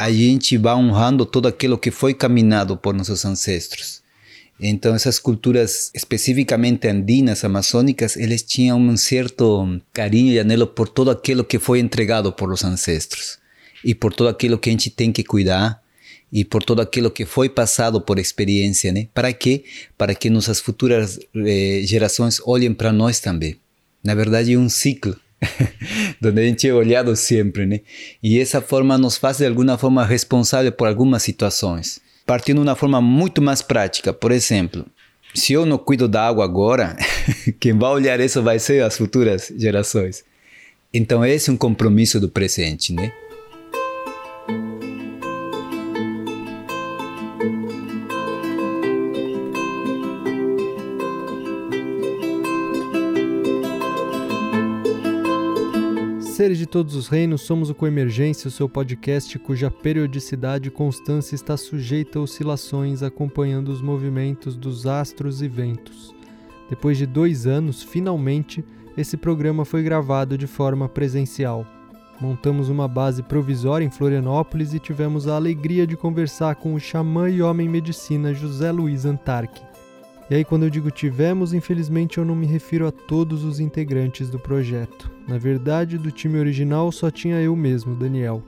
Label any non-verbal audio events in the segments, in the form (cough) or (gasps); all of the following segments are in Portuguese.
a gente vai honrando todo aquilo que foi caminhado por nossos ancestros. Então, essas culturas especificamente andinas, amazônicas, eles tinham um certo carinho e anelo por todo aquilo que foi entregado por os ancestros e por todo aquilo que a gente tem que cuidar e por todo aquilo que foi passado por experiência, né? Para quê? Para que nossas futuras eh, gerações olhem para nós também. Na verdade, é um ciclo (laughs) donde gente olhado sempre, né? E essa forma nos faz de alguma forma responsável por algumas situações. Partindo de uma forma muito mais prática, por exemplo, se eu não cuido da água agora, (laughs) quem vai olhar isso vai ser as futuras gerações. Então esse é um compromisso do presente, né? Seres de todos os reinos, somos o Coemergência, o seu podcast cuja periodicidade e constância está sujeita a oscilações acompanhando os movimentos dos astros e ventos. Depois de dois anos, finalmente, esse programa foi gravado de forma presencial. Montamos uma base provisória em Florianópolis e tivemos a alegria de conversar com o xamã e homem medicina José Luiz Antarque. E aí, quando eu digo tivemos, infelizmente eu não me refiro a todos os integrantes do projeto. Na verdade, do time original só tinha eu mesmo, Daniel.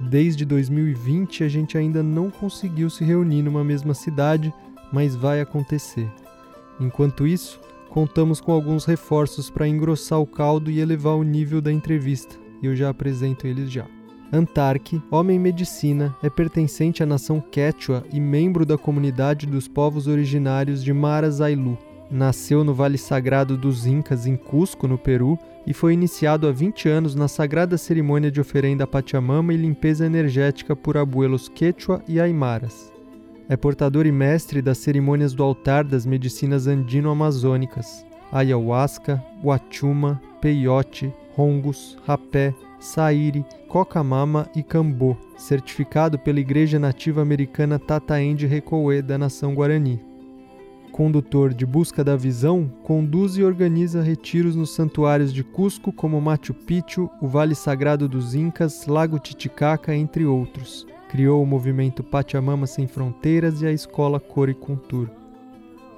Desde 2020 a gente ainda não conseguiu se reunir numa mesma cidade, mas vai acontecer. Enquanto isso, contamos com alguns reforços para engrossar o caldo e elevar o nível da entrevista, e eu já apresento eles já. Antarque, homem medicina, é pertencente à nação Quechua e membro da comunidade dos povos originários de Marazailu. Nasceu no Vale Sagrado dos Incas, em Cusco, no Peru, e foi iniciado há 20 anos na sagrada cerimônia de oferenda Pachamama e limpeza energética por abuelos Quechua e Aimaras. É portador e mestre das cerimônias do altar das medicinas andino-amazônicas, ayahuasca, huachuma, peyote, hongus, rapé, saíri, cocamama e cambô, certificado pela Igreja Nativa Americana Tataende Recoê da nação Guarani. Condutor de Busca da Visão, conduz e organiza retiros nos santuários de Cusco como Machu Picchu, o Vale Sagrado dos Incas, Lago Titicaca, entre outros. Criou o movimento Pachamama Sem Fronteiras e a escola Coricultur.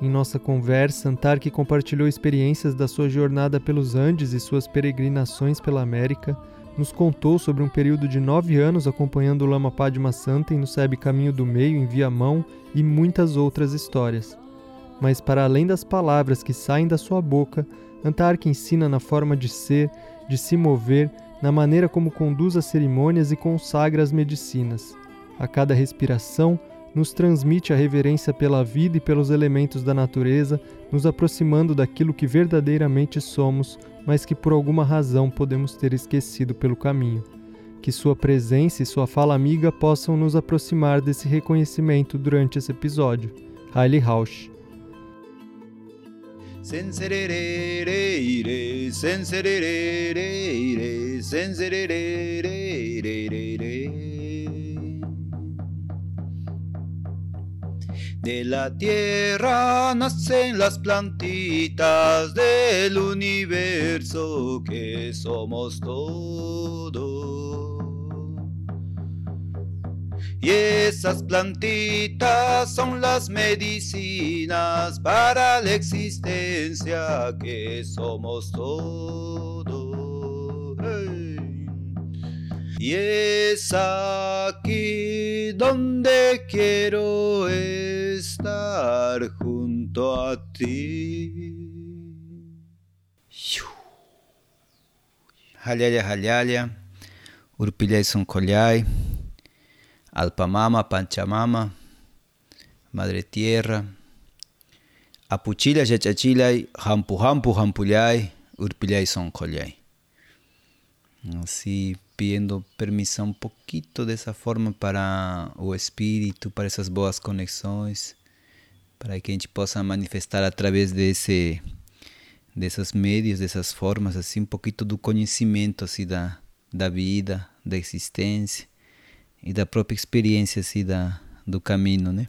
Em nossa conversa, Antarque compartilhou experiências da sua jornada pelos Andes e suas peregrinações pela América, nos contou sobre um período de nove anos acompanhando o Lama Padma Santen no SEB Caminho do Meio em Viamão e muitas outras histórias. Mas para além das palavras que saem da sua boca, Antarque ensina na forma de ser, de se mover, na maneira como conduz as cerimônias e consagra as medicinas. A cada respiração, nos transmite a reverência pela vida e pelos elementos da natureza, nos aproximando daquilo que verdadeiramente somos, mas que por alguma razão podemos ter esquecido pelo caminho. Que sua presença e sua fala amiga possam nos aproximar desse reconhecimento durante esse episódio. Haile Rausch. De la tierra nacen las plantitas del universo que somos todos. Y esas plantitas son las medicinas para la existencia que somos todos. Y es aquí donde quiero estar junto a ti. Halhalia, halhalia, urpilhai soncolhai, alpamama, panchamama, madre tierra, apuchila, chachachilai, hampu, hampu, hampulhai, urpilhai soncolhai. Así pidiendo permissão um pouquinho dessa forma para o espírito, para essas boas conexões, para que a gente possa manifestar através desse desses meios, dessas formas, assim, um pouquinho do conhecimento assim da da vida, da existência e da própria experiência assim da do caminho, né?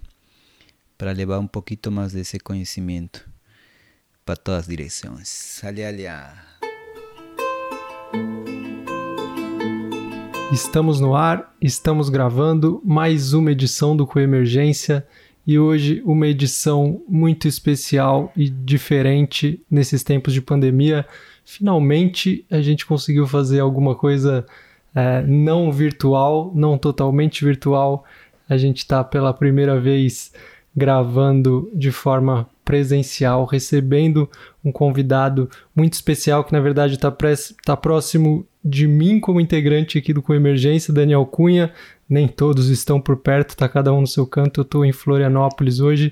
Para levar um pouquinho mais desse conhecimento para todas as direções. Aliás, Estamos no ar, estamos gravando mais uma edição do Coemergência e hoje uma edição muito especial e diferente nesses tempos de pandemia. Finalmente a gente conseguiu fazer alguma coisa é, não virtual, não totalmente virtual. A gente está pela primeira vez gravando de forma presencial, recebendo um convidado muito especial que na verdade está tá próximo de mim como integrante aqui do Com Emergência, Daniel Cunha. Nem todos estão por perto, está cada um no seu canto. Eu estou em Florianópolis hoje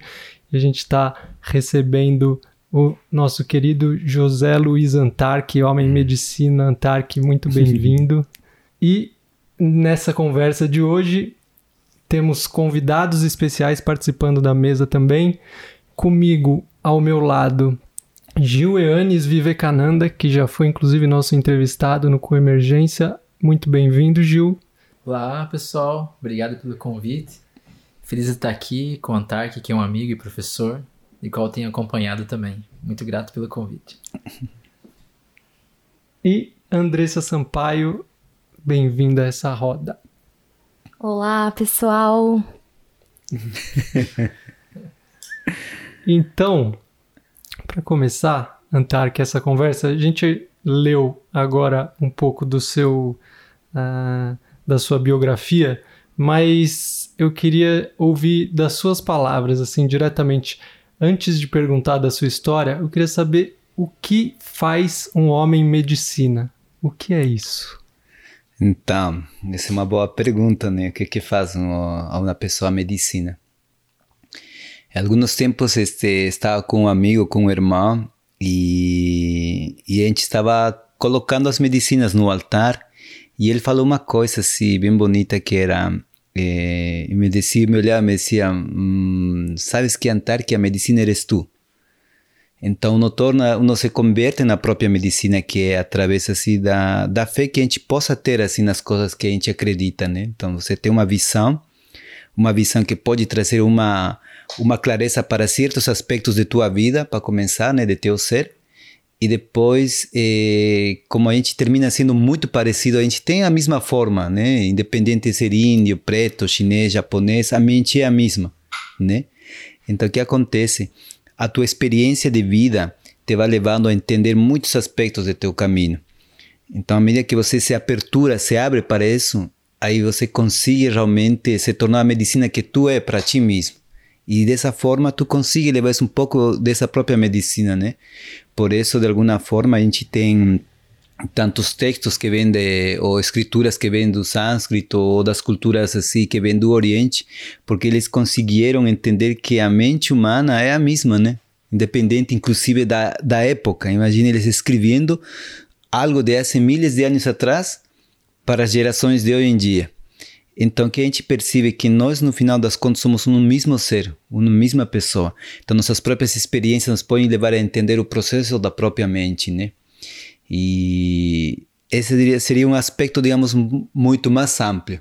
e a gente está recebendo o nosso querido José Luiz Antarque, homem medicina Antarque, muito (laughs) bem-vindo. e nessa conversa de hoje temos convidados especiais participando da mesa também. Comigo, ao meu lado, Gil Eanes Vivekananda, que já foi inclusive nosso entrevistado no Coemergência. Muito bem-vindo, Gil. Olá, pessoal. Obrigado pelo convite. Feliz de estar aqui com o Antark, que é um amigo e professor, e qual tenho acompanhado também. Muito grato pelo convite. E Andressa Sampaio, bem-vinda a essa roda. Olá, pessoal. (laughs) então, para começar, Antarque, essa conversa, a gente leu agora um pouco do seu uh, da sua biografia, mas eu queria ouvir das suas palavras, assim, diretamente. Antes de perguntar da sua história, eu queria saber o que faz um homem medicina. O que é isso? Então, essa é uma boa pergunta, né? O que, que faz uma, uma pessoa medicina? Alguns tempos este, estava com um amigo, com um irmão, e, e a gente estava colocando as medicinas no altar, e ele falou uma coisa assim, bem bonita, que era... Eh, me dizia, me olhava me dizia, hum, sabes que Antárquia, a medicina eres tu. Então, uno torna, uno se converte na própria medicina que é através assim da, da fé que a gente possa ter assim nas coisas que a gente acredita, né? Então, você tem uma visão, uma visão que pode trazer uma uma clareza para certos aspectos de tua vida, para começar, né, de teu ser. E depois, eh, como a gente termina sendo muito parecido, a gente tem a mesma forma, né? Independente de ser índio, preto, chinês, japonês, a mente é a mesma, né? Então, o que acontece? a tua experiência de vida te vai levando a entender muitos aspectos do teu caminho. Então, à medida que você se apertura, se abre para isso, aí você consegue realmente se tornar a medicina que tu é para ti mesmo. E dessa forma tu consegue levar um pouco dessa própria medicina, né? Por isso, de alguma forma, a gente tem tantos textos que vêm de, ou escrituras que vêm do sânscrito ou das culturas assim que vêm do Oriente, porque eles conseguiram entender que a mente humana é a mesma, né? Independente, inclusive, da, da época. Imagine eles escrevendo algo de há milhares de anos atrás para as gerações de hoje em dia. Então, que a gente percebe que nós, no final das contas, somos um mesmo ser, uma mesma pessoa. Então, nossas próprias experiências nos podem levar a entender o processo da própria mente, né? E esse seria um aspecto, digamos, muito mais amplo.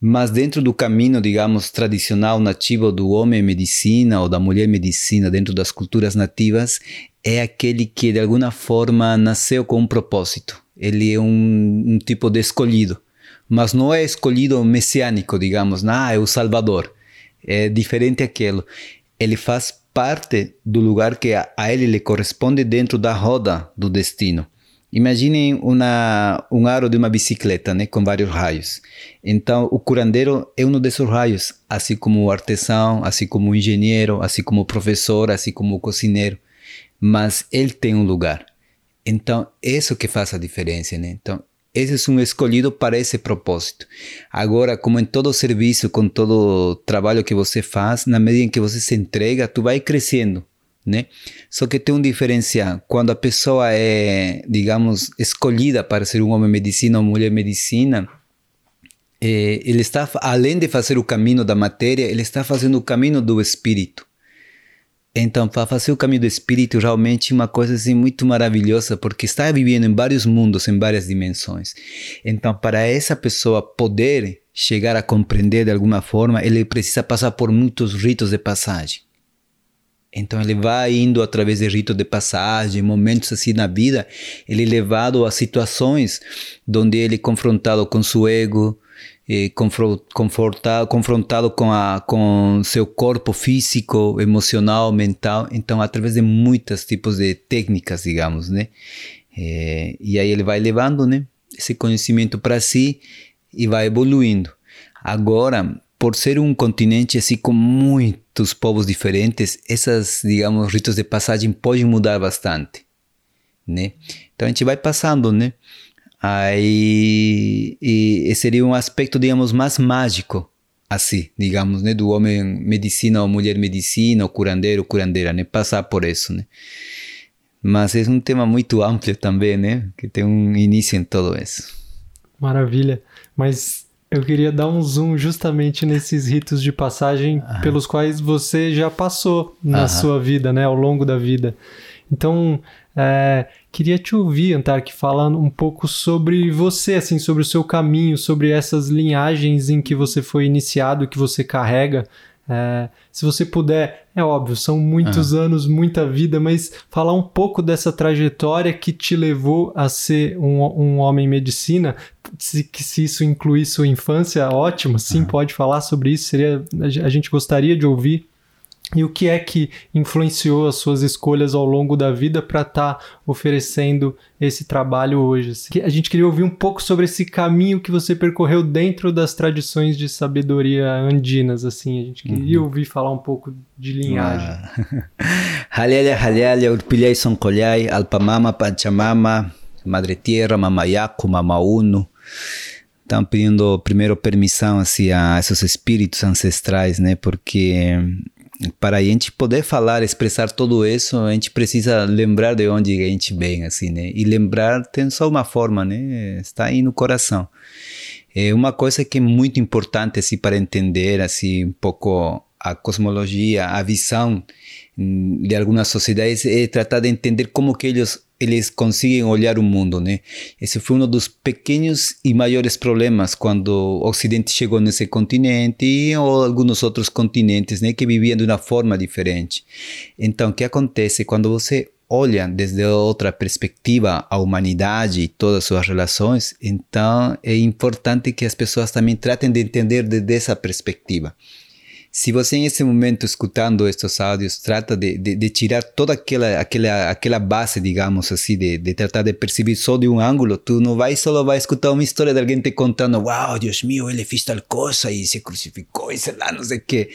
Mas dentro do caminho, digamos, tradicional nativo do homem medicina ou da mulher medicina, dentro das culturas nativas, é aquele que de alguma forma nasceu com um propósito. Ele é um, um tipo de escolhido, mas não é escolhido messiânico, digamos, ah, é o Salvador. É diferente aquilo. Ele faz parte do lugar que a, a ele lhe corresponde dentro da roda do destino. Imaginem uma, um aro de uma bicicleta, né, com vários raios. Então, o curandeiro é um desses raios, assim como o artesão, assim como o engenheiro, assim como o professor, assim como o cozinheiro. Mas ele tem um lugar. Então, isso que faz a diferença, né? Então, esse é um escolhido para esse propósito. Agora, como em todo serviço, com todo trabalho que você faz, na medida em que você se entrega, tu vai crescendo né? Só que tem um diferencial. Quando a pessoa é, digamos, escolhida para ser um homem medicina ou mulher medicina, é, ele está, além de fazer o caminho da matéria, ele está fazendo o caminho do espírito. Então, para fazer o caminho do espírito, realmente uma coisa assim muito maravilhosa, porque está vivendo em vários mundos, em várias dimensões. Então, para essa pessoa poder chegar a compreender de alguma forma, ele precisa passar por muitos ritos de passagem. Então ele vai indo através de rito de passagem, momentos assim na vida, ele é levado a situações onde ele é confrontado com seu ego, confrontado, confrontado com, a, com seu corpo físico, emocional, mental. Então, através de muitos tipos de técnicas, digamos, né? É, e aí ele vai levando, né? Esse conhecimento para si e vai evoluindo. Agora, por ser um continente assim com muitos povos diferentes, essas, digamos, ritos de passagem podem mudar bastante, né? Então a gente vai passando, né? Aí e seria um aspecto, digamos, mais mágico, assim, digamos, né, do homem medicina ou mulher medicina, ou curandeiro, curandeira, né, passar por isso, né. Mas é um tema muito amplo também, né, que tem um início em todo isso. Maravilha. Mas eu queria dar um zoom justamente nesses ritos de passagem ah. pelos quais você já passou na sua vida, né, ao longo da vida. Então, é, queria te ouvir, Antark, falando um pouco sobre você, assim, sobre o seu caminho, sobre essas linhagens em que você foi iniciado, que você carrega. É, se você puder, é óbvio, são muitos ah. anos, muita vida, mas falar um pouco dessa trajetória que te levou a ser um, um homem medicina, se, se isso incluir sua infância, ótimo, sim, ah. pode falar sobre isso, seria, a gente gostaria de ouvir. E o que é que influenciou as suas escolhas ao longo da vida para estar tá oferecendo esse trabalho hoje? A gente queria ouvir um pouco sobre esse caminho que você percorreu dentro das tradições de sabedoria andinas, assim. A gente queria uhum. ouvir falar um pouco de linhagem. (laughs) Halhalia, halhalia, urpilhai, soncolhai, alpamama, panchamama, madre tierra, mamayaco, mamauno. Estão pedindo primeiro permissão assim, a esses espíritos ancestrais, né? Porque para a gente poder falar, expressar tudo isso, a gente precisa lembrar de onde a gente vem, assim, né? E lembrar tem só uma forma, né? Está aí no coração. É uma coisa que é muito importante, assim, para entender, assim, um pouco a cosmologia, a visão hum, de algumas sociedades, é tratar de entender como que eles eles conseguem olhar o mundo, né? Esse foi um dos pequenos e maiores problemas quando o Ocidente chegou nesse continente ou alguns outros continentes, né, que viviam de uma forma diferente. Então, o que acontece quando você olha desde outra perspectiva a humanidade e todas as suas relações, então é importante que as pessoas também tratem de entender desde essa perspectiva. Se você nesse momento escutando estes áudios trata de, de, de, tirar toda aquela, aquela, aquela base, digamos assim, de, de tratar de perceber só de um ângulo, tu não vai só vai escutar uma história de alguém te contando, uau, Deus meu, ele fez tal coisa e se crucificou e sei lá, não sei o quê.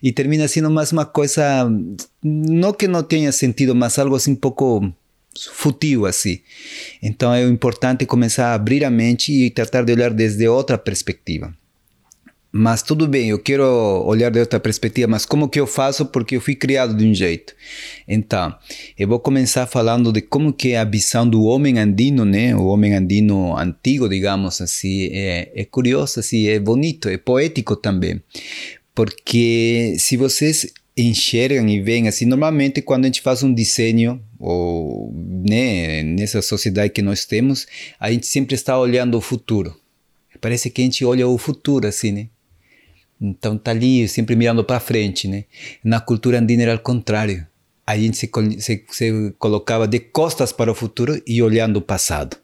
E termina sendo mais uma coisa, não que não tenha sentido, mas algo assim um pouco fútil assim. Então é importante começar a abrir a mente e tratar de olhar desde outra perspectiva. Mas tudo bem, eu quero olhar de outra perspectiva, mas como que eu faço? Porque eu fui criado de um jeito. Então, eu vou começar falando de como que é a visão do homem andino, né? O homem andino antigo, digamos assim, é, é curioso, assim, é bonito, é poético também. Porque se vocês enxergam e veem assim, normalmente quando a gente faz um desenho, ou né, nessa sociedade que nós temos, a gente sempre está olhando o futuro. Parece que a gente olha o futuro, assim, né? Então tá ali sempre mirando para frente, né? Na cultura andina era ao contrário. A gente se, se, se, colocava de costas para o futuro e olhando o passado.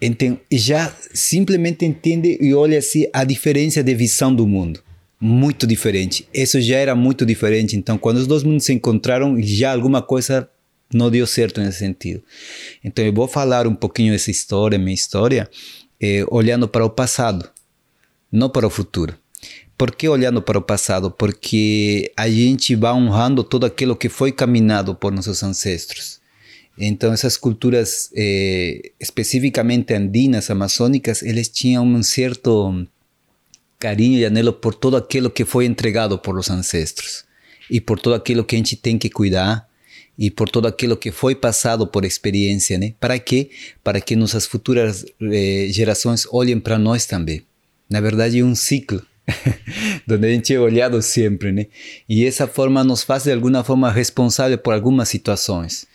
Então já simplesmente entende e olha assim a diferença de visão do mundo. Muito diferente. Isso já era muito diferente. Então quando os dois mundos se encontraram, já alguma coisa não deu certo nesse sentido. Então eu vou falar um pouquinho dessa história, minha história, eh, olhando para o passado, não para o futuro. Por que olhando para o passado? Porque a gente vai honrando tudo aquilo que foi caminhado por nossos ancestros. Então, essas culturas, eh, especificamente andinas, amazônicas, eles tinham um certo carinho e anelo por tudo aquilo que foi entregado por os ancestros e por tudo aquilo que a gente tem que cuidar e por tudo aquilo que foi passado por experiência, né? Para quê? Para que nossas futuras eh, gerações olhem para nós também. Na verdade, é um ciclo (laughs) donde a gente é olhado sempre, né? E essa forma nos faz de alguma forma responsável por algumas situações.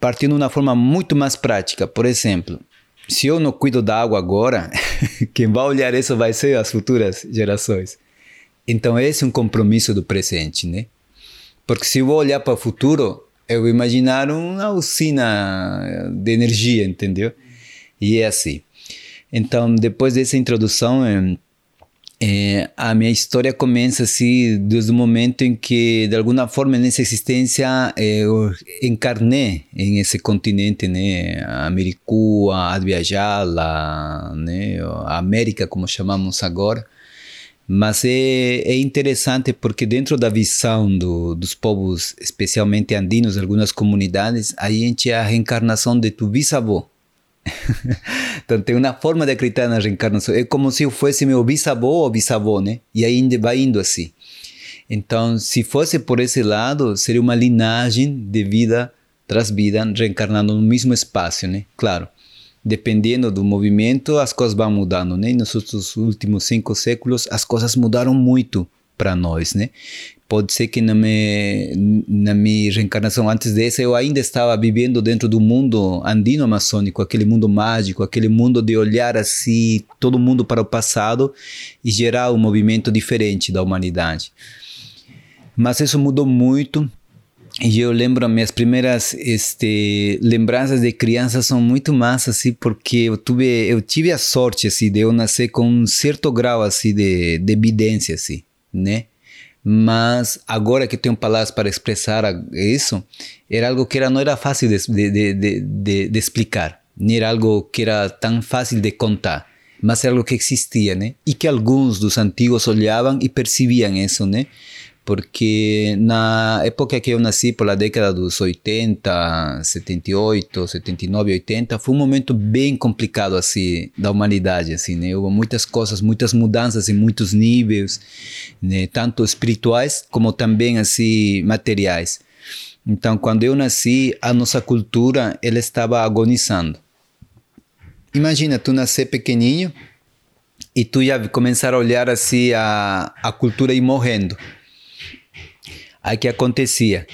Partindo de uma forma muito mais prática, por exemplo, se eu não cuido da água agora, (laughs) quem vai olhar isso vai ser as futuras gerações. Então esse é um compromisso do presente, né? Porque se eu vou olhar para o futuro, eu vou imaginar uma usina de energia, entendeu? E é assim. Então, depois dessa introdução, é, a minha história começa assim desde o momento em que, de alguma forma, nessa existência, é, eu encarnei em esse continente, né, a Americua, a viajar lá, né, a América, como chamamos agora. Mas é, é interessante porque dentro da visão do, dos povos, especialmente andinos, algumas comunidades, a gente é a reencarnação de tu bisavô. Então tem uma forma de acreditar na reencarnação. É como se eu fosse meu bisavô ou bisavô, né? E aí vai indo assim. Então, se fosse por esse lado, seria uma linhagem de vida tras vida, reencarnando no mesmo espaço, né? Claro, dependendo do movimento, as coisas vão mudando, né? Nos últimos cinco séculos, as coisas mudaram muito para nós, né? Pode ser que na minha, na minha reencarnação antes dessa eu ainda estava vivendo dentro do mundo andino amazônico, aquele mundo mágico, aquele mundo de olhar assim todo mundo para o passado e gerar um movimento diferente da humanidade. Mas isso mudou muito e eu lembro minhas primeiras este, lembranças de criança são muito massas assim porque eu tive eu tive a sorte assim de eu nascer com um certo grau assim de, de evidência assim, né? Mas agora que tenho palavras para expressar isso, era algo que era, não era fácil de, de, de, explicar, nem era algo que era tão fácil de contar, mas era algo que existia, né? E que alguns dos antigos olhavam e percebiam isso, né? Porque na época que eu nasci, por a década dos 80, 78, 79, 80, foi um momento bem complicado assim da humanidade, assim, né? Houve muitas coisas, muitas mudanças em muitos níveis, né? tanto espirituais como também assim materiais. Então, quando eu nasci, a nossa cultura ela estava agonizando. Imagina tu nascer pequenininho e tu já começar a olhar assim a, a cultura ir morrendo. Aí que acontecia?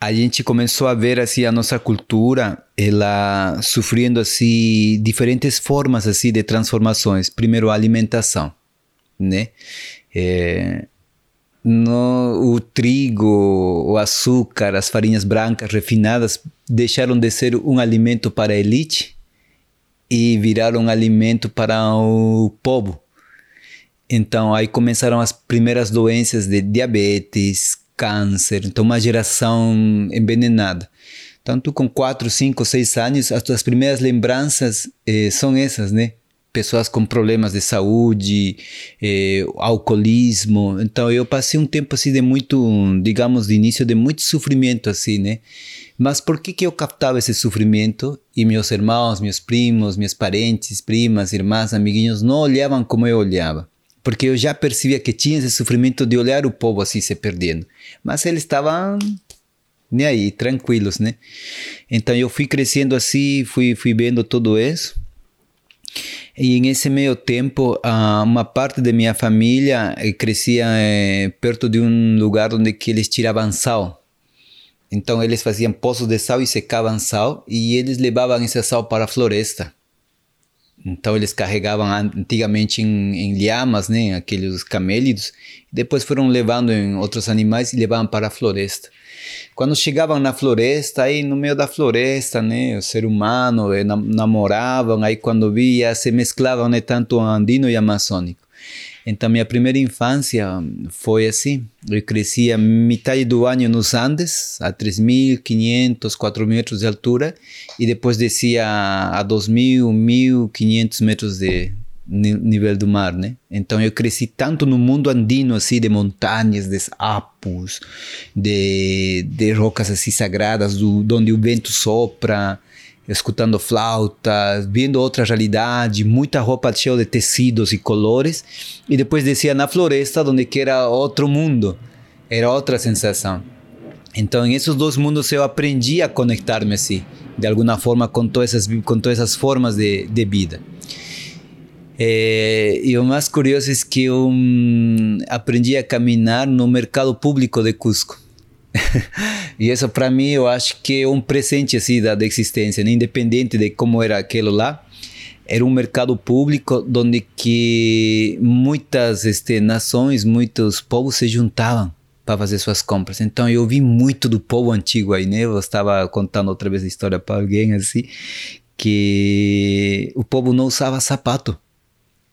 A gente começou a ver assim a nossa cultura, ela sofrendo assim diferentes formas assim de transformações. Primeiro a alimentação, né? É, no, o trigo, o açúcar, as farinhas brancas refinadas deixaram de ser um alimento para a elite e viraram um alimento para o povo. Então aí começaram as primeiras doenças de diabetes, câncer, então uma geração envenenada. Tanto com 4, 5, 6 anos, as tuas primeiras lembranças eh, são essas, né? Pessoas com problemas de saúde, eh, alcoolismo. Então eu passei um tempo assim de muito, digamos, de início de muito sofrimento assim, né? Mas por que que eu captava esse sofrimento e meus irmãos, meus primos, meus parentes, primas, irmãs, amiguinhos não olhavam como eu olhava? Porque eu já percebia que tinha esse sofrimento de olhar o povo assim se perdendo. Mas eles estavam nem aí, tranquilos, né? Então eu fui crescendo assim, fui, fui vendo tudo isso. E nesse meio tempo, uma parte da minha família eh, crescia eh, perto de um lugar onde que eles tiravam sal. Então eles faziam poços de sal e secavam sal e eles levavam esse sal para a floresta. Então eles carregavam antigamente em, em lhamas, né, aqueles camélidos, depois foram levando em outros animais e levavam para a floresta. Quando chegavam na floresta, aí no meio da floresta, né, o ser humano eh, namoravam, aí quando via se mesclavam né, tanto andino e amazônico. Então, minha primeira infância foi assim. Eu crescia metade do ano nos Andes, a 3.500, 4.000 metros de altura, e depois descia a 2.000, 1.500 metros de nível do mar, né? Então eu cresci tanto no mundo andino, assim, de montanhas, de apos, de, de rocas assim sagradas, do, onde o vento sopra, escutando flautas, vendo outra realidade, muita roupa cheia de tecidos e colores, e depois descia na floresta, onde que era outro mundo, era outra sensação. Então, em esses dois mundos eu aprendi a conectar-me assim, de alguma forma com todas essas, com todas essas formas de, de vida. É, e o mais curioso é que eu hum, aprendi a caminhar no mercado público de Cusco. E isso para mim eu acho que é um presente assim da, da existência, né? independente de como era aquilo lá. Era um mercado público onde que muitas este, nações, muitos povos se juntavam para fazer suas compras. Então eu vi muito do povo antigo aí, né? Eu estava contando outra vez a história para alguém assim, que o povo não usava sapato.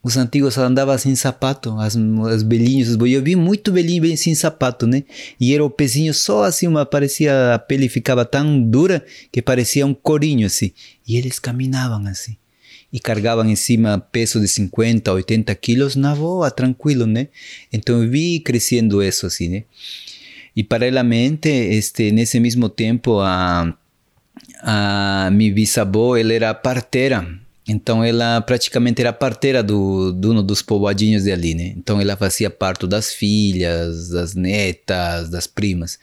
Os antigos andavam sem sapato, as, as belinhos, os. Eu vi muito belinho sem sapato, né? E era o pezinho só assim, uma, parecia, a pele ficava tão dura que parecia um corinho assim. E eles caminavam assim. E carregavam em cima peso de 50, 80 quilos na boa, tranquilo, né? Então vi crescendo isso assim, né? E paralelamente, este, nesse mesmo tempo, a, a minha bisavó, era parteira então ela praticamente era parteira do, do dos povoadinhos de ali, né? Então ela fazia parto das filhas, das netas, das primas.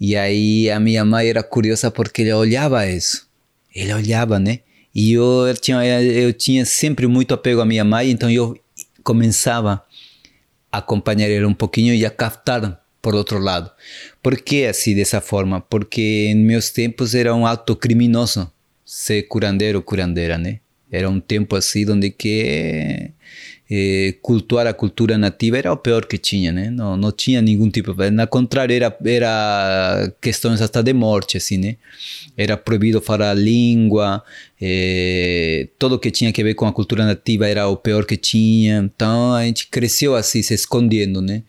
E aí a minha mãe era curiosa porque ela olhava isso. Ela olhava, né? E eu tinha, eu tinha sempre muito apego à minha mãe, então eu começava a acompanhar ela um pouquinho e a captar por outro lado. Por que assim dessa forma? Porque em meus tempos era um ato criminoso ser curandeiro ou curandeira, né? Era um tempo assim onde que eh, cultuar a cultura nativa era o pior que tinha, né? Não, não tinha nenhum tipo, na contrário era era questões até de morte, assim, né? Era proibido falar a língua, eh, tudo que tinha que ver com a cultura nativa era o pior que tinha. Então a gente cresceu assim, se escondendo, né?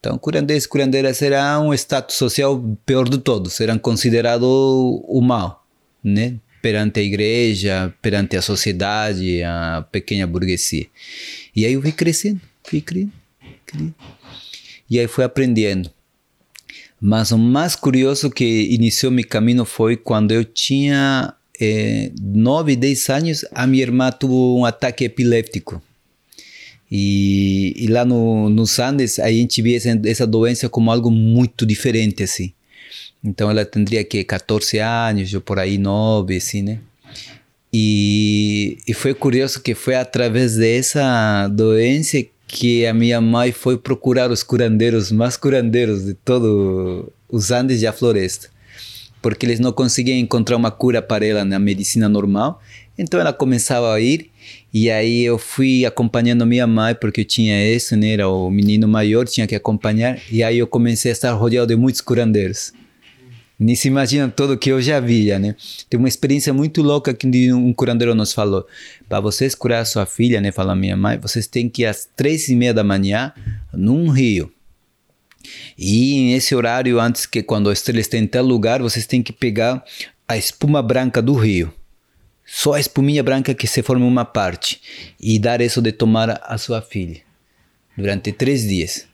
Então, curandeiros e curandeiras eram um status social pior de todos, eram considerados o mal, né? Perante a igreja, perante a sociedade, a pequena burguesia. E aí eu fui crescendo, fui crescendo, crescendo. E aí fui aprendendo. Mas o mais curioso que iniciou meu caminho foi quando eu tinha eh, 9, 10 anos, a minha irmã teve um ataque epiléptico. E, e lá no, nos Andes, a gente via essa, essa doença como algo muito diferente, assim. Então ela tendria que 14 anos, ou por aí 9, assim, né? E, e foi curioso que foi através dessa doença que a minha mãe foi procurar os curandeiros mais curandeiros de todos os Andes e a floresta. Porque eles não conseguiam encontrar uma cura para ela na medicina normal. Então ela começava a ir e aí eu fui acompanhando minha mãe porque eu tinha isso, né? Era o menino maior, tinha que acompanhar. E aí eu comecei a estar rodeado de muitos curandeiros. Nem se imagina tudo que eu já via, né? Tem uma experiência muito louca que um curandeiro nos falou. Para vocês curar a sua filha, né? Falou minha mãe, vocês têm que ir às três e meia da manhã num rio. E nesse horário, antes que quando a estrela esteja em tal lugar, vocês têm que pegar a espuma branca do rio. Só a espuminha branca que se forma uma parte. E dar isso de tomar à sua filha. Durante três dias.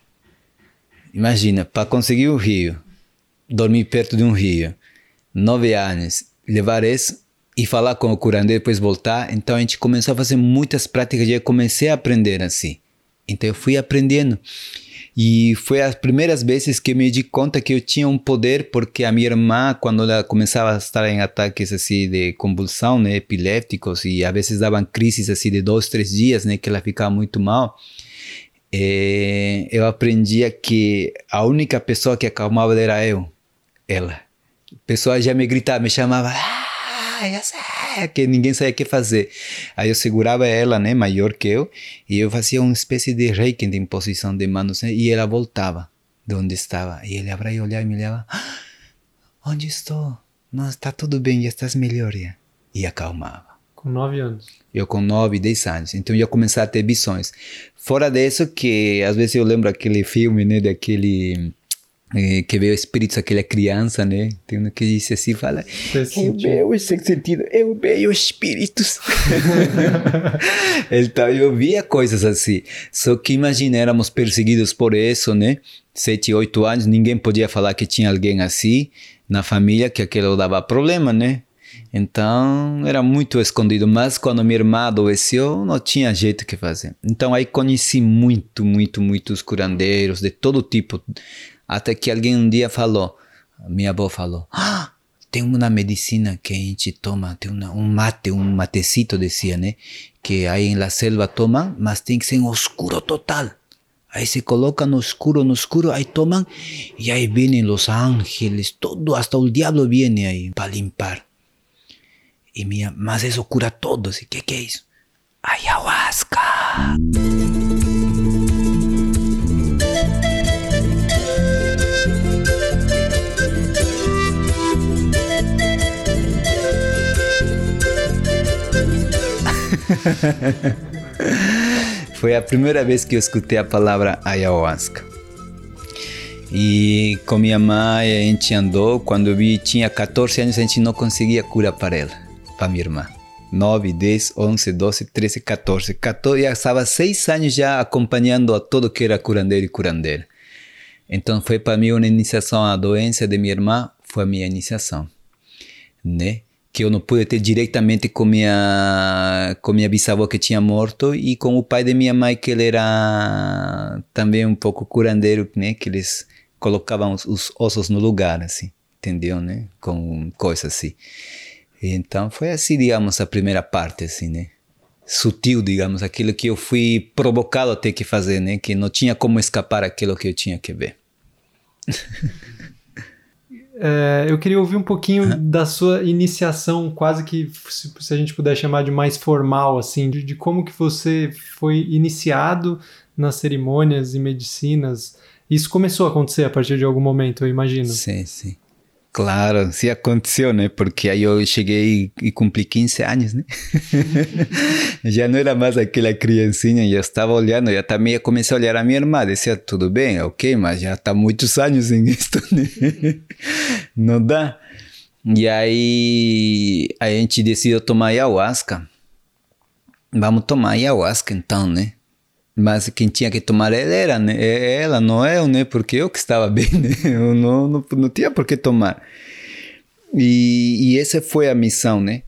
Imagina, para conseguir o rio dormir perto de um rio, nove anos, levar isso e falar com o curandeiro depois voltar. Então a gente começou a fazer muitas práticas e eu comecei a aprender assim. Então eu fui aprendendo. E foi as primeiras vezes que me di conta que eu tinha um poder, porque a minha irmã, quando ela começava a estar em ataques assim de convulsão, né, epilépticos, e às vezes davam crises assim de dois, três dias, né, que ela ficava muito mal, é, eu aprendia que a única pessoa que acalmava era eu ela. O pessoal já me gritava, me chamava, ah, já sei, que ninguém sabia o que fazer. Aí eu segurava ela, né, maior que eu, e eu fazia uma espécie de reiki de imposição de manos, né, e ela voltava de onde estava. E ele abria e olhava e me olhava, ah, onde estou? Não, está tudo bem, já estás melhor. Já. E acalmava. Com nove anos? Eu com nove, dez anos. Então eu começar a ter visões. Fora disso que, às vezes eu lembro aquele filme, né, daquele é, que vê o espírito aquela criança, né? Tem um que diz assim, fala, eu vejo esse sentido, eu vejo espíritos. (laughs) então eu via coisas assim. Só que imagina, éramos perseguidos por isso, né? Sete, oito anos, ninguém podia falar que tinha alguém assim na família, que aquilo dava problema, né? Então era muito escondido, mas quando minha irmã adoeceu, não tinha jeito que fazer. Então aí conheci muito, muito, muitos curandeiros de todo tipo até que alguém um dia falou, minha avó falou, ah, tem uma medicina que a gente toma, tem uma, um mate, um matecito, dizia, né? Que aí na selva toma, mas tem que ser em escuro total. Aí se coloca no escuro, no escuro, aí tomam, e aí vêm os ángeles, todo, hasta o diabo vem aí para limpar. E minha, mas isso cura todo, o que, que é isso? Ayahuasca. (laughs) Foi a primeira vez que eu escutei a palavra ayahuasca. E com minha mãe a gente andou, quando eu vi tinha 14 anos, a gente não conseguia cura para ela, para minha irmã. 9, 10, 11, 12, 13, 14. 14 já estava seis anos já acompanhando a todo que era curandeiro e curandeira. Então foi para mim uma iniciação à doença de minha irmã, foi a minha iniciação, né? Que eu não pude ter diretamente com minha com minha bisavó que tinha morto e com o pai de minha mãe que ele era também um pouco curandeiro, né? Que eles colocavam os, os ossos no lugar, assim, entendeu, né? Com coisas assim. Então foi assim, digamos, a primeira parte, assim, né? Sutil, digamos, aquilo que eu fui provocado a ter que fazer, né? Que não tinha como escapar aquilo que eu tinha que ver. (laughs) É, eu queria ouvir um pouquinho da sua iniciação, quase que se, se, a gente puder chamar de mais formal, assim, de, de, como que você foi iniciado nas cerimônias e medicinas. Isso começou a acontecer a partir de algum momento, eu imagino. Sim, sim. Claro, sim aconteceu, né? Porque aí eu cheguei e cumpri 15 anos, né? já não era mais aquela criancinha, já estava olhando, já também comecei a olhar a minha irmã, dizia, tudo bem, ok, mas já está muitos anos em isso, né? (laughs) não dá. E aí a gente decidiu tomar ayahuasca. Vamos tomar ayahuasca então, né? Mas quem tinha que tomar ela era né? É ela, não eu, né? Porque eu que estava (laughs) bem, né? Eu não, não, não tinha por que tomar. E, e essa foi a missão, né?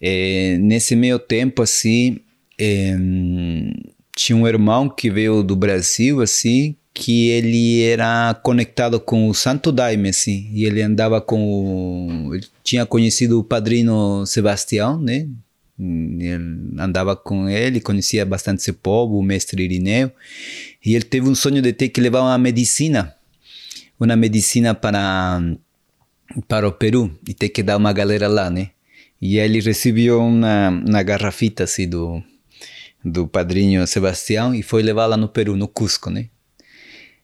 É, nesse meio tempo, assim, é, tinha um irmão que veio do Brasil, assim, que ele era conectado com o Santo Daime, assim, e ele andava com o, ele tinha conhecido o padrinho Sebastião, né? Ele andava com ele, conhecia bastante esse povo, o mestre Irineu, e ele teve um sonho de ter que levar uma medicina, uma medicina para para o Peru e ter que dar uma galera lá, né? E ele recebeu uma, uma garrafita assim do do padrinho Sebastião e foi levar lá no Peru, no Cusco, né?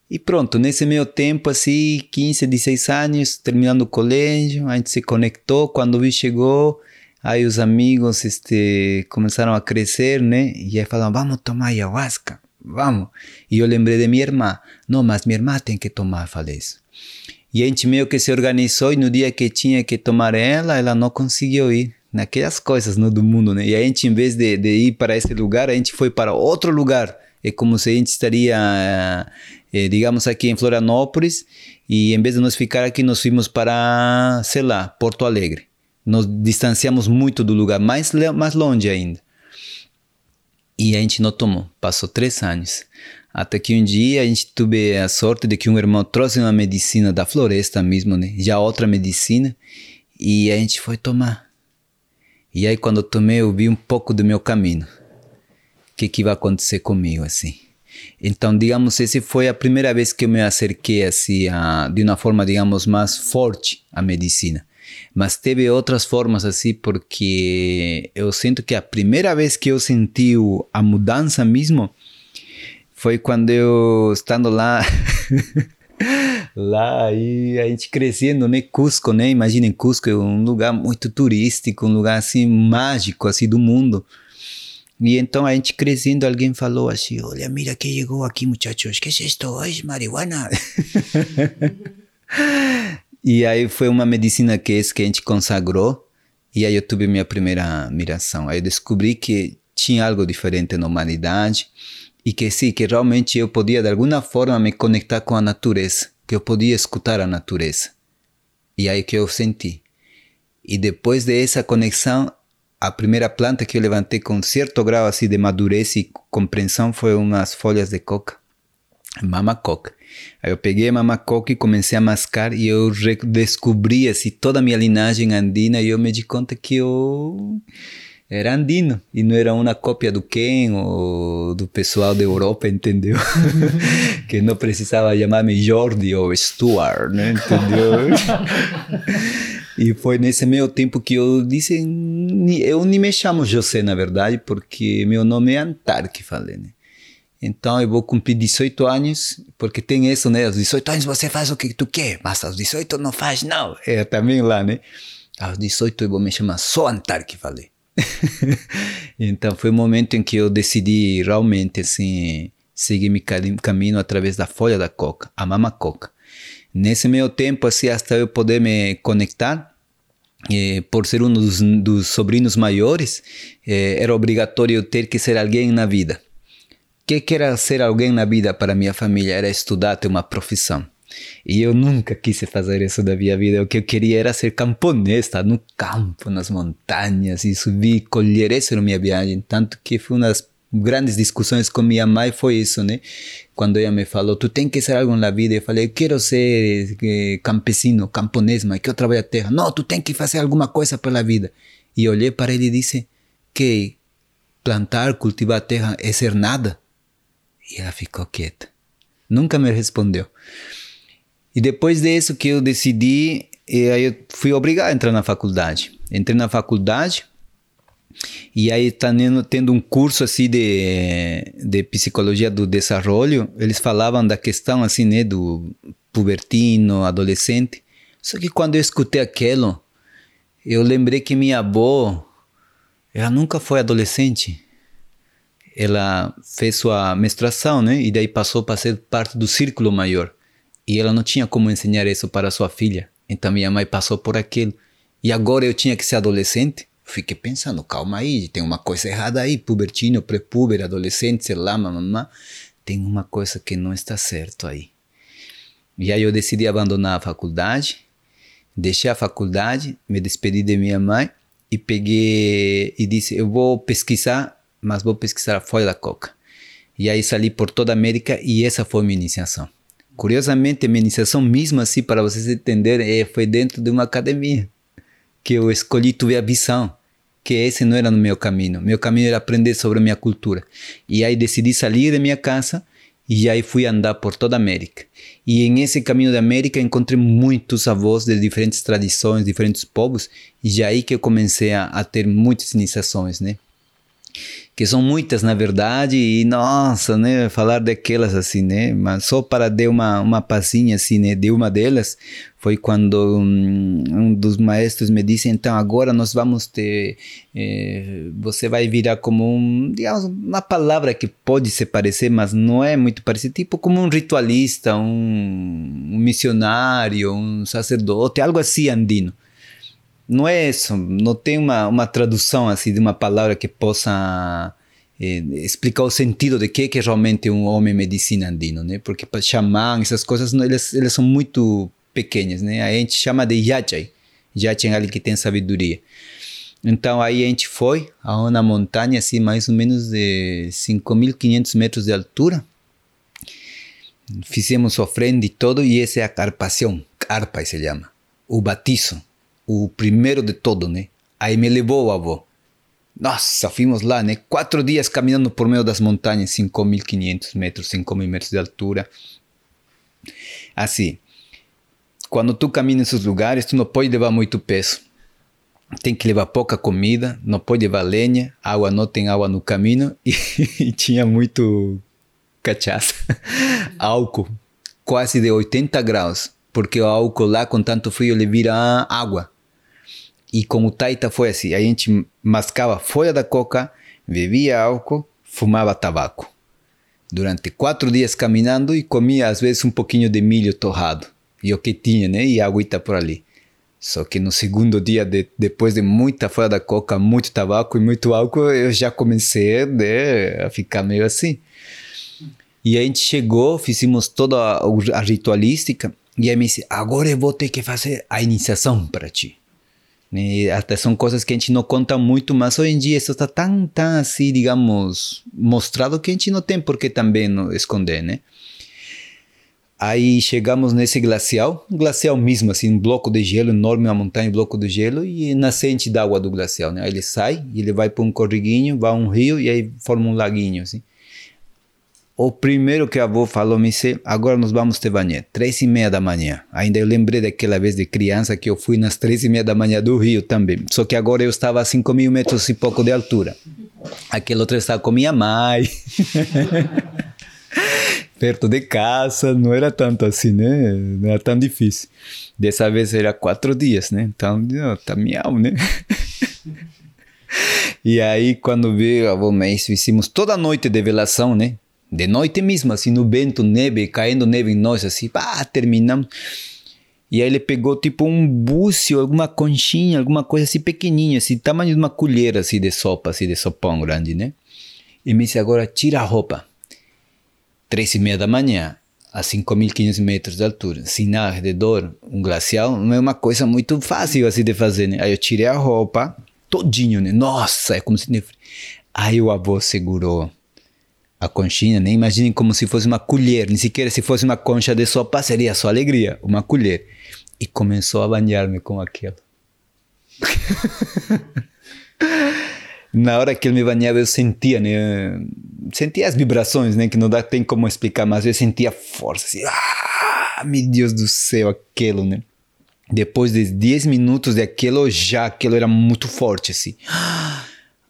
E pronto, nesse meio tempo, assim, 15, 16 anos, terminando o colégio, a gente se conectou, quando o vi chegou, Aí os amigos este, começaram a crescer, né? E aí falaram, vamos tomar ayahuasca, vamos. E eu lembrei de minha irmã. Não, mas minha irmã tem que tomar, falei isso. E a gente meio que se organizou e no dia que tinha que tomar ela, ela não conseguiu ir. Naquelas coisas no, do mundo, né? E a gente, em vez de, de ir para esse lugar, a gente foi para outro lugar. É como se a gente estaria, eh, digamos, aqui em Florianópolis e em vez de nós ficar aqui, nós fomos para, sei lá, Porto Alegre nos distanciamos muito do lugar, mais, mais longe ainda. E a gente não tomou. Passou três anos. Até que um dia a gente teve a sorte de que um irmão trouxe uma medicina da floresta mesmo, né? Já outra medicina. E a gente foi tomar. E aí quando eu tomei eu vi um pouco do meu caminho. O que, que vai acontecer comigo assim. Então, digamos, essa foi a primeira vez que eu me acerquei assim, a, de uma forma, digamos, mais forte à medicina. Mas teve outras formas assim, porque eu sinto que a primeira vez que eu senti a mudança mesmo foi quando eu estando lá. (laughs) lá aí a gente crescendo, né? Cusco, né? Imaginem Cusco é um lugar muito turístico, um lugar assim mágico assim do mundo. E então a gente crescendo, alguém falou assim: Olha, mira que chegou aqui, muchachos, que é isto hoje? Marihuana. (laughs) E aí foi uma medicina que, esse que a gente consagrou. E aí eu tive minha primeira miração. Aí eu descobri que tinha algo diferente na humanidade e que sim, que realmente eu podia de alguma forma me conectar com a natureza, que eu podia escutar a natureza. E aí que eu senti. E depois dessa conexão, a primeira planta que eu levantei com certo grau assim de madurez e compreensão foi umas folhas de coca, mama coca. Aí eu peguei a mamacoca e comecei a mascar e eu redescobri assim, toda a minha linhagem andina e eu me di conta que eu era andino e não era uma cópia do Ken ou do pessoal da Europa, entendeu? (laughs) que não precisava chamar-me Jordi ou Stuart, né? Entendeu? e foi nesse meio tempo que eu disse, eu nem me chamo José na verdade, porque meu nome é Antarque, falei, né? Então eu vou cumprir 18 anos, porque tem isso, né? Aos 18 anos você faz o que tu quer, mas aos 18 não faz, não. É também lá, né? Aos 18 eu vou me chamar só Antarque, falei. (laughs) então foi o momento em que eu decidi realmente assim seguir meu caminho através da folha da coca, a mama coca. Nesse meio tempo, assim, até eu poder me conectar, eh, por ser um dos, dos sobrinhos maiores, eh, era obrigatório ter que ser alguém na vida. Que, que era ser alguém na vida para minha família? Era estudar, ter uma profissão. E eu nunca quis fazer isso da minha vida. O que eu queria era ser camponês, estar no campo, nas montanhas e subir, colher. Essa minha viagem. Tanto que foi uma das grandes discussões com minha mãe foi isso, né? Quando ela me falou, tu tem que ser algo na vida, eu falei, eu quero ser eh, campesino, camponês, mas quero trabalhar a terra. Não, tu tem que fazer alguma coisa pela vida. E olhei para ele e disse que plantar, cultivar a terra é ser nada. E ela ficou quieta. Nunca me respondeu. E depois disso que eu decidi, eh, aí eu fui obrigado a entrar na faculdade. Entrei na faculdade, e aí tá tendo um curso assim de, de psicologia do desenvolvimento, eles falavam da questão assim, né, do pubertino, adolescente. Só que quando eu escutei aquilo, eu lembrei que minha avó, ela nunca foi adolescente. Ela fez sua menstruação, né? E daí passou para ser parte do círculo maior. E ela não tinha como ensinar isso para sua filha. Então minha mãe passou por aquilo. E agora eu tinha que ser adolescente? fiquei pensando, calma aí, tem uma coisa errada aí, pubertino, pré-puber, adolescente, sei lá, mamãe, tem uma coisa que não está certo aí. E aí eu decidi abandonar a faculdade, deixei a faculdade, me despedi de minha mãe e peguei e disse, eu vou pesquisar, mas vou pesquisar fora da coca. E aí saí por toda a América e essa foi minha iniciação. Curiosamente, minha iniciação mesmo assim, para vocês entenderem, é, foi dentro de uma academia que eu escolhi, tive a visão que esse não era no meu caminho. Meu caminho era aprender sobre a minha cultura. E aí decidi sair da minha casa e aí fui andar por toda a América. E em esse caminho da América encontrei muitos avós de diferentes tradições, diferentes povos, e aí que eu comecei a, a ter muitas iniciações, né? Que são muitas na verdade e nossa, né, falar daquelas assim, né, mas só para dar uma uma passinha assim, né, de uma delas foi quando um, um dos maestros me disse então agora nós vamos ter eh, você vai virar como um digamos uma palavra que pode se parecer mas não é muito parecido tipo como um ritualista um, um missionário um sacerdote algo assim andino não é isso, não tem uma, uma tradução assim de uma palavra que possa eh, explicar o sentido de que, que realmente um homem medicina andino, né? Porque para chamar essas coisas, elas, elas são muito pequenas, né? A gente chama de yachai, yachai é alguém que tem sabedoria. Então aí a gente foi a uma montanha assim mais ou menos de 5.500 metros de altura. Fizemos ofrenda e todo e essa é a carpação, carpa se chama, o batizo o primeiro de todo, né? Aí me levou o avô. Nossa, fomos lá, né? Quatro dias caminhando por meio das montanhas, 5.500 metros, 5.000 metros de altura. Assim, quando tu caminha nesses lugares, tu não pode levar muito peso. Tem que levar pouca comida, não pode levar lenha, água não tem água no caminho (laughs) e, e tinha muito cachaça, (laughs) álcool, quase de 80 graus, porque o álcool lá com tanto frio ele vira água. E com o Taita foi assim: a gente mascava folha da coca, bebia álcool, fumava tabaco. Durante quatro dias caminhando e comia às vezes um pouquinho de milho torrado. E o que tinha, né? E agüita por ali. Só que no segundo dia, de, depois de muita folha da coca, muito tabaco e muito álcool, eu já comecei né, a ficar meio assim. E a gente chegou, fizemos toda a, a ritualística, e aí me disse: agora eu vou ter que fazer a iniciação para ti. Né? Até são coisas que a gente não conta muito, mas hoje em dia isso está tão, tão assim, digamos, mostrado que a gente não tem por que também esconder, né? Aí chegamos nesse glacial, um glacial mesmo, assim, um bloco de gelo enorme, uma montanha, um bloco de gelo e nascente d'água do glacial, né? Aí ele sai e ele vai para um corriguinho, vai a um rio e aí forma um laguinho, assim. O primeiro que a avó falou me disse, agora nós vamos te banhar, três e meia da manhã. Ainda eu lembrei daquela vez de criança que eu fui nas três e meia da manhã do Rio também. Só que agora eu estava a cinco mil metros e pouco de altura. Aquele outro estava com minha mãe. (laughs) Perto de casa, não era tanto assim, né? Não era tão difícil. Dessa vez era quatro dias, né? Então, tá miau, né? (laughs) e aí, quando veio avô mês, fizemos toda a noite de velação, né? De noite mesmo, assim, no vento, neve, caindo neve em nós, assim, pá, terminamos. E aí ele pegou tipo um búzio, alguma conchinha, alguma coisa assim pequenininha, assim, tamanho de uma colher assim de sopa, assim, de sopão grande, né? E me disse, agora tira a roupa. Três e meia da manhã, a 5.500 metros de altura, assim, ao redor, um glacial, não é uma coisa muito fácil assim de fazer, né? Aí eu tirei a roupa, todinho, né? Nossa, é como se... Aí o avô segurou a conchinha, nem imaginem como se fosse uma colher, nem sequer se fosse uma concha de sopa seria só alegria, uma colher. E começou a banhar-me com aquilo. (laughs) Na hora que ele me banhava, eu sentia, né? Sentia as vibrações, né? Que não dá tem como explicar, mas eu sentia força, assim. Ah, meu Deus do céu, aquilo, né? Depois de 10 minutos daquilo, já aquilo era muito forte, assim.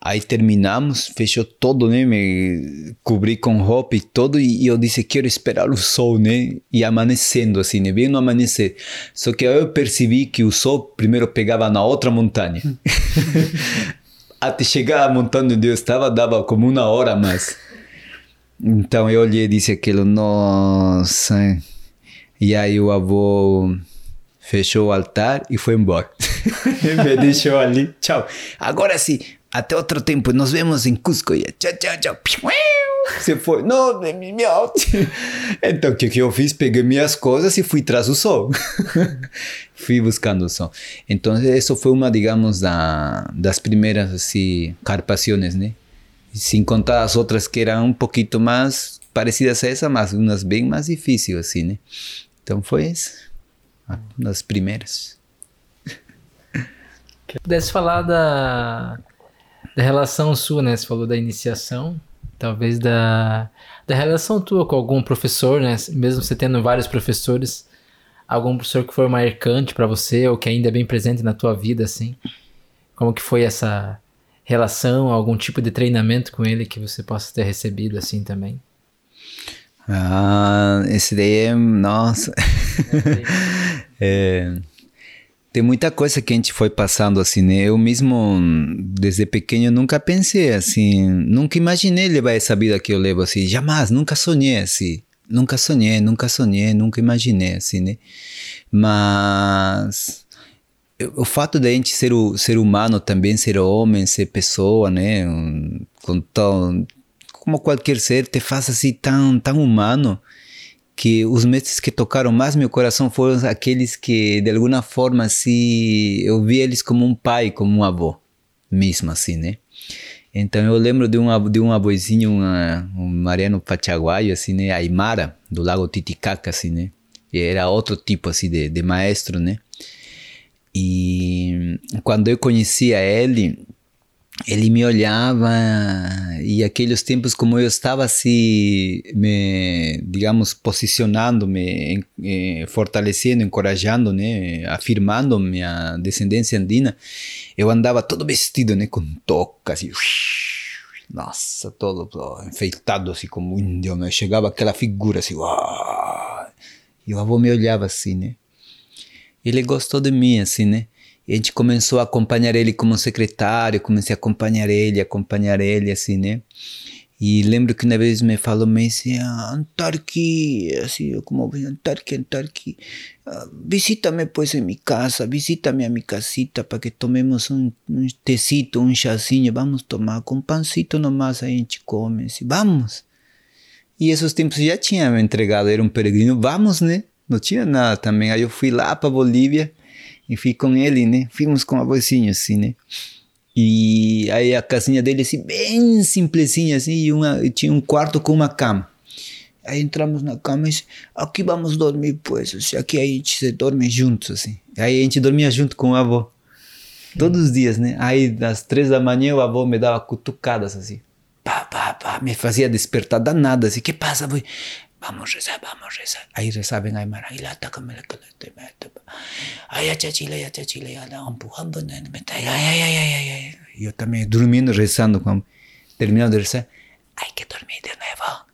Aí terminamos, fechou todo, né? Me cobri com roupa e todo, e eu disse: quero esperar o sol, né? E amanhecendo, assim, né? Bem no amanhecer. Só que eu percebi que o sol primeiro pegava na outra montanha. (laughs) até chegar à montanha onde eu estava, dava como uma hora mais. Então eu olhei e disse aquilo, nossa. E aí o avô fechou o altar e foi embora. (laughs) (laughs) Me deixou ali, tchau. Agora sim, até outro tempo, nos vemos em Cusco. Tchau, tchau, tchau. Você foi, não, meu. (laughs) Então o que, que eu fiz? Peguei minhas coisas e fui tras o sol. (laughs) fui buscando o som. Então, isso foi uma, digamos, da, das primeiras assim, carpações, né? Sem contar as outras que eram um pouquinho mais parecidas a essa, mas umas bem mais difíceis, assim, né? Então, foi essa, uma das primeiras. Pudesse falar da, da relação sua, né? Você falou da iniciação, talvez da, da relação tua com algum professor, né? Mesmo você tendo vários professores, algum professor que foi marcante para você ou que ainda é bem presente na tua vida, assim? Como que foi essa relação, algum tipo de treinamento com ele que você possa ter recebido, assim, também? Ah, esse daí é... Nossa... é, (laughs) tem muita coisa que a gente foi passando assim, né? Eu mesmo, desde pequeno, nunca pensei assim, nunca imaginei levar essa vida que eu levo assim, jamais, nunca sonhei assim. Nunca sonhei, nunca sonhei, nunca imaginei, assim, né? Mas o fato de a gente ser o ser humano também, ser homem, ser pessoa, né? Com tão, como qualquer ser, te faz assim tão, tão humano que os mestres que tocaram mais meu coração foram aqueles que de alguma forma assim eu vi eles como um pai, como um avô, mesmo assim, né? Então eu lembro de um, de um avôzinho, um mariano pachaguaio, assim, né? Aymara, do lago Titicaca, assim, né? E era outro tipo, assim, de, de maestro, né? E quando eu conhecia ele, ele me olhava e aqueles tempos como eu estava assim me digamos posicionando me eh, fortalecendo encorajando né afirmando minha descendência andina eu andava todo vestido né com toca assim nossa todo, todo enfeitado assim como índio né chegava aquela figura assim uau, e o avô me olhava assim né. Ele gostou de mim assim né a gente começou a acompanhar ele como secretário, comecei a acompanhar ele, acompanhar ele, assim, né? E lembro que uma vez me falou, ah, Antarque, assim, como, Antarque, Antarque, ah, visita-me pois em minha casa, visita-me a minha casita para que tomemos um, um tecito, um chazinho, vamos tomar, com pancito nomás a gente come, assim, vamos. E esses tempos já tinha me entregado, era um peregrino, vamos, né? Não tinha nada também. Aí eu fui lá para Bolívia, e fui com ele, né? Fomos com a vozinha assim, né? E aí a casinha dele, assim, bem simplesinha, assim, e uma, tinha um quarto com uma cama. Aí entramos na cama e disse, aqui vamos dormir, pois, assim, aqui a gente se dorme juntos, assim. Aí a gente dormia junto com o avô. Todos os dias, né? Aí, às três da manhã, o avô me dava cutucadas, assim. Pá, pá, pá, me fazia despertar danada, assim. que passa, avô? Vamos rezar, vamos rezar. Ahí rezaba en Aymara, y la ataca me la que te meto. Ay, ya chachile, ya chachile, ya la empujando, ay, ay, ay, ay, ay, ay. Yo también durmiendo, rezando, cuando terminando de rezar, hay que dormir de novo.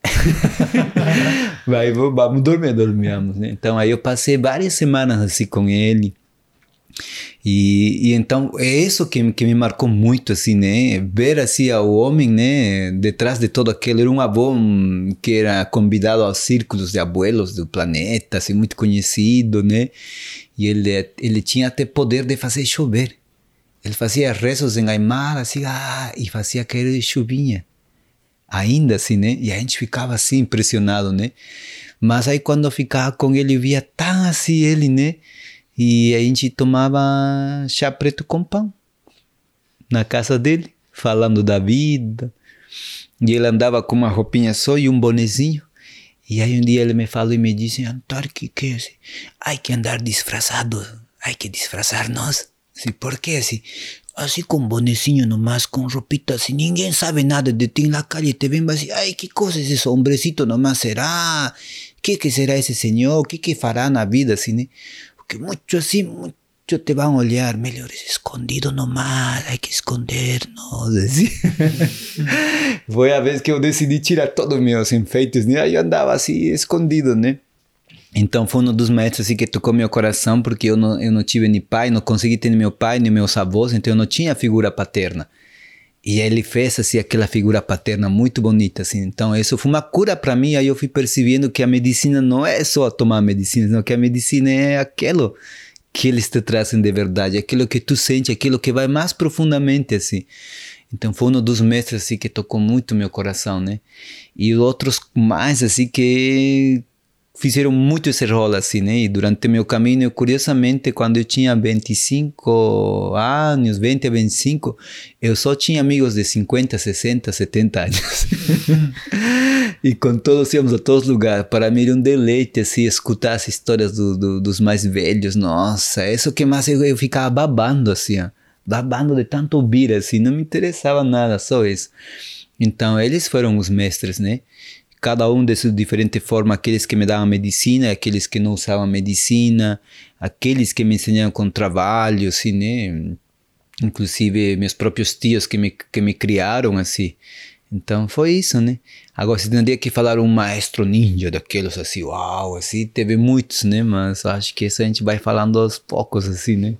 (laughs) Vai, vamos dormir, dormíamos, né? Então aí eu passei várias semanas assim com ele. E, e, então é isso que, que me marcou muito, assim, né? Ver assim o homem, né? Detrás de todo aquilo. Era um avô que era convidado aos círculos de abuelos do planeta, assim, muito conhecido, né? E ele, ele tinha até poder de fazer chover. Ele fazia rezos em Aymara, assim, ah, e fazia cair chuvinha. Ainda assim, né? E a gente ficava assim, impressionado, né? Mas aí quando ficava com ele, via tão assim ele, né? E a gente tomava chá preto com pão na casa dele, falando da vida. E ele andava com uma roupinha só e um bonezinho. E aí um dia ele me falou e me disse, Antônio, que que é assim? Hay que andar disfrazado, hay que disfrazar nós. Assim, por quê assim? Assim com bonezinho nomás, com roupita assim, ninguém sabe nada de ti na calle, te ven assim, ai, que coisa esse hombrecito nomás será? Que que será esse senhor? Que que fará na vida assim, né? Que mucho así, mucho te van a olhar, melhor es escondido nomás, hay que escondernos. Assim. (laughs) Foi a vez que eu decidi tirar todos os meus enfeites, né? Aí eu andava assim, escondido, né? Então foi um dos mestres assim, que tocou meu coração, porque eu não, eu não tive nem pai, não consegui ter nem meu pai, nem meus avós, então eu não tinha figura paterna. E ele fez assim aquela figura paterna muito bonita assim. Então isso foi uma cura para mim. Aí eu fui percebendo que a medicina não é só tomar medicina, não que a medicina é aquilo que eles te trazem de verdade, aquilo que tu sente, aquilo que vai mais profundamente assim. Então foi um dos mestres assim que tocou muito meu coração, né? E outros mais assim que fizeram muito esse rol assim, né? E durante meu caminho, curiosamente, quando eu tinha 25 anos, 20 a 25, eu só tinha amigos de 50, 60, 70 anos. (laughs) e com todos íamos a todos os lugares. Para mim era um deleite, assim, escutar as histórias do, do, dos mais velhos. Nossa, isso que mais eu, eu ficava babando, assim, ó. Babando de tanto ouvir, assim, não me interessava nada, só isso. Então, eles foram os mestres, né? Cada um de suas diferentes formas, aqueles que me davam medicina, aqueles que não usavam medicina, aqueles que me ensinaram com trabalho, assim, né? Inclusive meus próprios tios que me, que me criaram, assim. Então foi isso, né? Agora, se teria que falar um maestro ninja daqueles assim, uau, assim, teve muitos, né? Mas acho que isso a gente vai falando aos poucos, assim, né?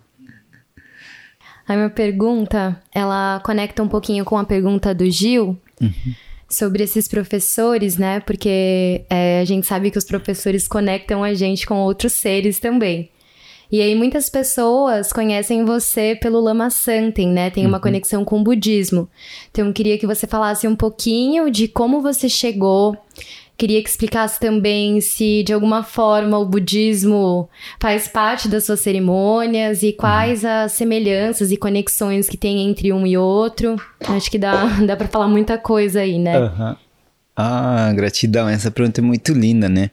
A minha pergunta, ela conecta um pouquinho com a pergunta do Gil. Uhum sobre esses professores, né? Porque é, a gente sabe que os professores conectam a gente com outros seres também. E aí muitas pessoas conhecem você pelo Lama Santen, né? Tem uma uhum. conexão com o budismo. Então eu queria que você falasse um pouquinho de como você chegou Queria que explicasse também se, de alguma forma, o budismo faz parte das suas cerimônias e quais uhum. as semelhanças e conexões que tem entre um e outro. Acho que dá, (laughs) dá para falar muita coisa aí, né? Uhum. Ah, gratidão. Essa pergunta é muito linda, né?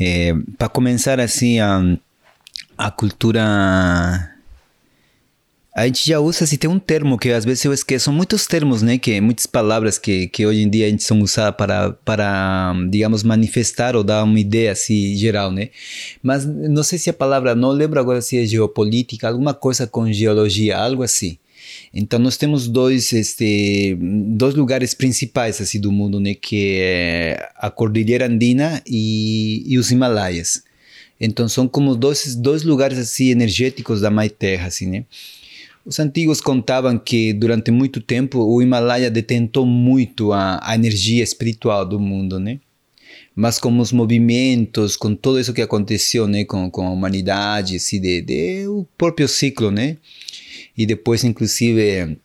É, para começar, assim, a, a cultura a gente já usa, assim, tem um termo que às vezes eu esqueço, muitos termos, né, que muitas palavras que, que hoje em dia a gente são usadas para, para, digamos, manifestar ou dar uma ideia, assim, geral, né. Mas não sei se a palavra, não lembro agora se é geopolítica, alguma coisa com geologia, algo assim. Então nós temos dois, este, dois lugares principais assim do mundo, né, que é a Cordilheira Andina e, e os Himalaias. Então são como dois, dois lugares assim energéticos da Mãe Terra, assim, né? Os antigos contavam que durante muito tempo o Himalaia detentou muito a, a energia espiritual do mundo, né? Mas com os movimentos, com tudo isso que aconteceu, né, com, com a humanidade, assim, de, de o próprio ciclo, né? E depois, inclusive,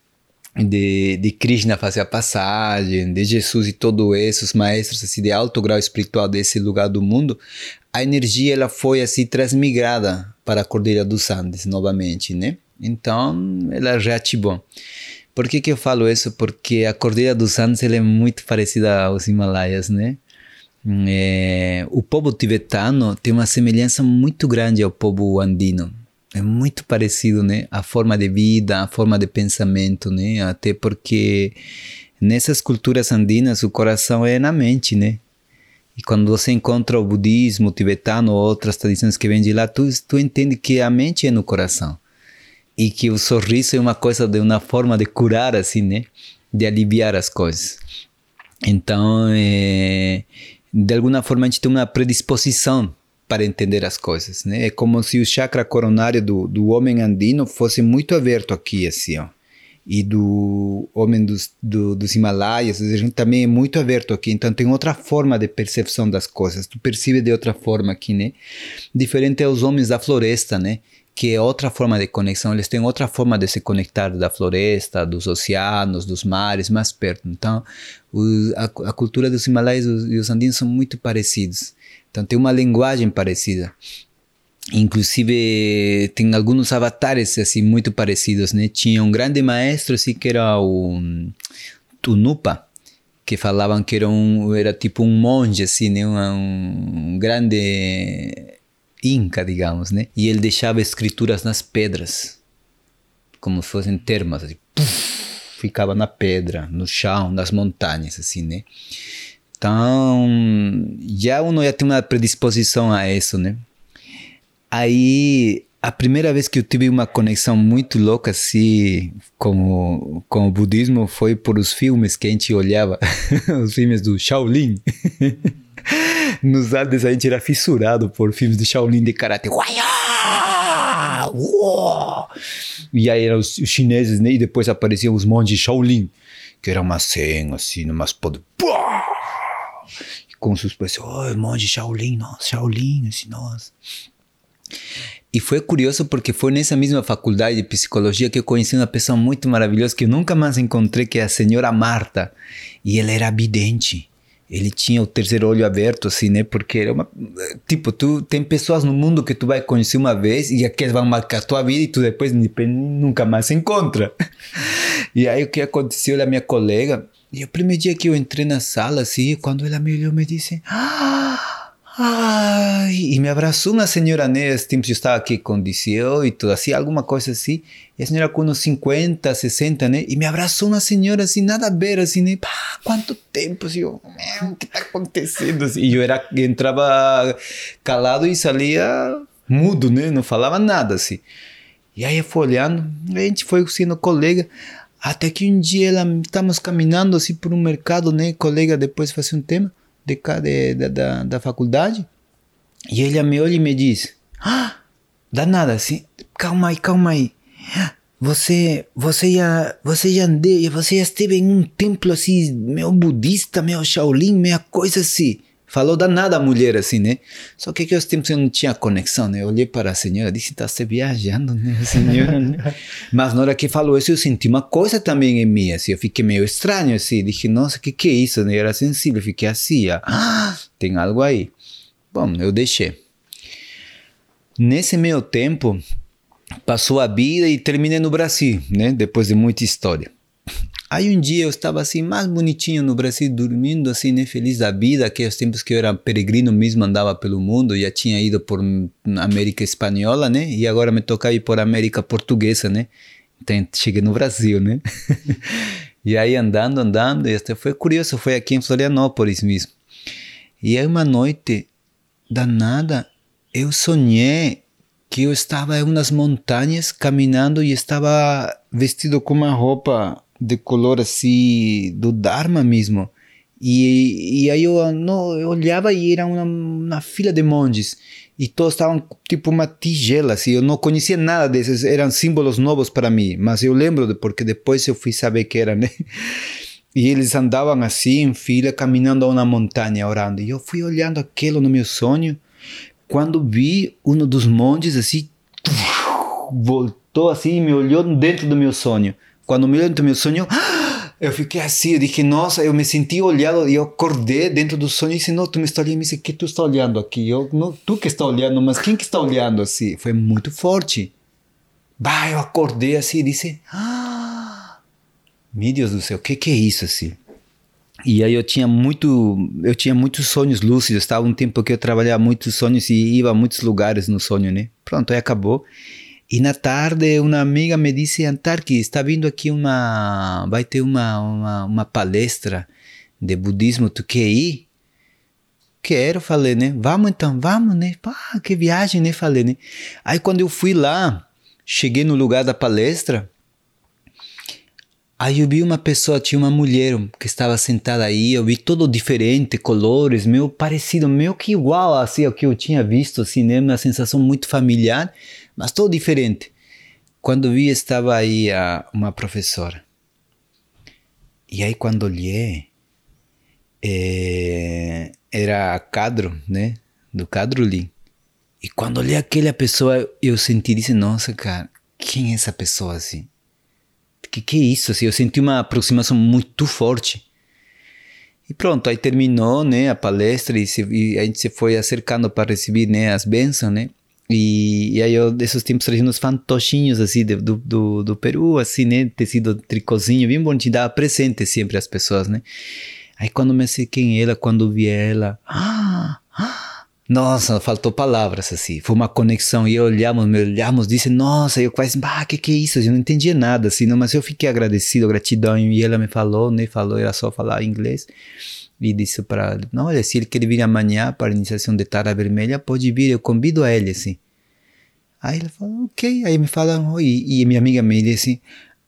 de, de Krishna fazer a passagem, de Jesus e todos esses maestros assim, de alto grau espiritual desse lugar do mundo, a energia ela foi assim transmigrada para a Cordilheira dos Andes novamente, né? Então, ela reativou. Por que, que eu falo isso? Porque a Cordilheira dos Andes é muito parecida aos Himalaias, né? É, o povo tibetano tem uma semelhança muito grande ao povo andino. É muito parecido, né? A forma de vida, a forma de pensamento, né? Até porque nessas culturas andinas o coração é na mente, né? E quando você encontra o budismo tibetano ou outras tradições que vêm de lá, tu, tu entende que a mente é no coração e que o sorriso é uma coisa de uma forma de curar assim, né? De aliviar as coisas. Então, é, de alguma forma a gente tem uma predisposição para entender as coisas, né? É como se o chakra coronário do, do homem andino fosse muito aberto aqui, assim, ó. E do homem dos, do, dos Himalaias, a gente também é muito aberto aqui, então tem outra forma de percepção das coisas, tu percebe de outra forma aqui, né? Diferente aos homens da floresta, né? Que é outra forma de conexão, eles têm outra forma de se conectar da floresta, dos oceanos, dos mares, mais perto. Então, a, a, cultura dos Himalaias e os andinos são muito parecidos. Então, tem uma linguagem parecida. Inclusive, tem alguns avatares assim muito parecidos, né? Tinha um grande maestro assim que era o Tunupa, que falavam que era um era tipo um monge assim, né? um, um grande inca, digamos, né? E ele deixava escrituras nas pedras, como se fossem termas, assim, puff, ficava na pedra, no chão, nas montanhas, assim, né? Então, já uno já tem uma predisposição a isso, né? Aí, a primeira vez que eu tive uma conexão muito louca assim com com o budismo foi por os filmes que a gente olhava, (laughs) os filmes do Shaolin. (laughs) Nos Andes a gente era fissurado por filmes de Shaolin de Karate. E aí eram os, chineses, né? E depois apareciam os monges Shaolin, que era uma cena assim, umas poder. Com seus pés, oh, monge Shaolin, nossa, Shaolin, assim, nossa. E foi curioso porque foi nessa mesma faculdade de psicologia que eu conheci uma pessoa muito maravilhosa que eu nunca mais encontrei, que é a senhora Marta. E ela era vidente ele tinha o terceiro olho aberto, assim, né? Porque era uma. Tipo, tu tem pessoas no mundo que tu vai conhecer uma vez e aqueles vão marcar tua vida e tu depois nunca mais se encontra. (laughs) E aí o que aconteceu? Ela é minha colega. E o primeiro dia que eu entrei na sala, assim, quando ela me olhou, me disse. Ah! Ai, e me abraçou uma senhora, né? Esse tempo eu estava aqui com 18, assim, alguma coisa assim. E a senhora com uns 50, 60, né? E me abraçou uma senhora assim, nada a ver, assim, né? Pá, quanto tempo, assim, o que está acontecendo? Assim, e eu era, entrava calado e saía mudo, né? Não falava nada, assim. E aí eu fui olhando, a gente foi sendo colega. Até que um dia ela, estamos caminhando assim por um mercado, né? Colega depois fazia um tema de, de, da, da faculdade. E ele me olha e me diz: Ah, danada, assim, calma aí, calma aí. Você, você já, você já andei, você já esteve em um templo assim, meio budista, meio Shaolin, meia coisa assim. Falou danada a mulher assim, né? Só que aqueles tempos eu não tinha conexão, né? Eu olhei para a senhora e disse, tá se viajando, né, senhora? né? (laughs) Mas na hora que falou isso, eu senti uma coisa também em mim, assim. Eu fiquei meio estranho, assim. Disse, nossa, o que que é isso? Né? Eu era sensível, fiquei assim, ah, (gasps) tem algo aí. Bom, eu deixei. Nesse meio tempo, passou a vida e terminei no Brasil, né? Depois de muita história. Aí um dia eu estava assim, mais bonitinho no Brasil, dormindo assim, né, feliz da vida, aqueles tempos que eu era peregrino mesmo, andava pelo mundo, já tinha ido por América Espanhola, né, e agora me toca ir por América Portuguesa, né, então cheguei no Brasil, né, (laughs) e aí andando, andando, e até foi curioso, foi aqui em Florianópolis mesmo. E aí uma noite, danada, eu sonhei que eu estava em umas montanhas caminhando e estava vestido com uma roupa de color assim do Dharma mesmo. E, e aí eu, não, eu olhava e era uma, uma fila de monges. E todos estavam tipo uma tigela, assim. Eu não conhecia nada desses, eram símbolos novos para mim. Mas eu lembro, porque depois eu fui saber que era, né? E eles andavam assim, em fila, caminhando a uma montanha, orando. E eu fui olhando aquilo no meu sonho. Quando vi um dos monges, assim, voltou assim e me olhou dentro do meu sonho. Quando me lembro do meu sonho, eu fiquei assim, eu disse, nossa, eu me senti olhado e eu acordei dentro do sonho e disse, não, tu me está olhando, me disse, que tu está olhando aqui? Eu, não, tu que está olhando, mas quem que está olhando assim? Foi muito forte. Bah, eu acordei assim e disse, ah, meu Deus do céu, o que que é isso assim? E aí eu tinha muito, eu tinha muitos sonhos lúcidos, estava um tempo que eu trabalhava muitos sonhos e ia a muitos lugares no sonho, né? Pronto, aí acabou. E na tarde uma amiga me disse, Antarque, está vindo aqui uma, vai ter uma, uma, uma palestra de budismo, tu quer ir? Quero, falei, né? Vamos então, vamos, né? Pá, que viagem, né? Falei, né? Aí quando eu fui lá, cheguei no lugar da palestra, Aí eu vi uma pessoa, tinha uma mulher que estava sentada aí, eu vi todo diferente, colores, meio parecido, meio que igual assim ao que eu tinha visto, assim, né? Uma sensação muito familiar, mas todo diferente. Quando vi, estava aí a, uma professora. E aí quando olhei, é, era a Cadro, né? Do Cadro Lee. E quando olhei aquela pessoa, eu senti, disse, nossa, cara, quem é essa pessoa assim? Que que é isso? Assim, eu senti uma aproximação muito forte. E pronto, aí terminou, né, a palestra e, se, e a gente se foi acercando para receber, né, as bênçãos, né? E, e aí eu, desses tempos, trazia uns fantochinhos, assim, do, do, do Peru, assim, né, tecido tricôzinho, bem bonitinho, dava presente sempre às pessoas, né? Aí quando me acerquei em ela, quando vi ela, ah, ah, nossa, faltou palavras assim. Foi uma conexão e olhamos, me olhamos, disse, nossa, eu quase, bah, que que é isso? Eu não entendia nada assim, não, mas eu fiquei agradecido, gratidão e ela me falou, né, falou, era só falar inglês. E disse para ele, não, olha, se ele quer vir amanhã para a iniciação de Tara Vermelha, pode vir, eu convido a ele, assim. Aí ele falou, ok. Aí me falaram, e, e minha amiga me disse,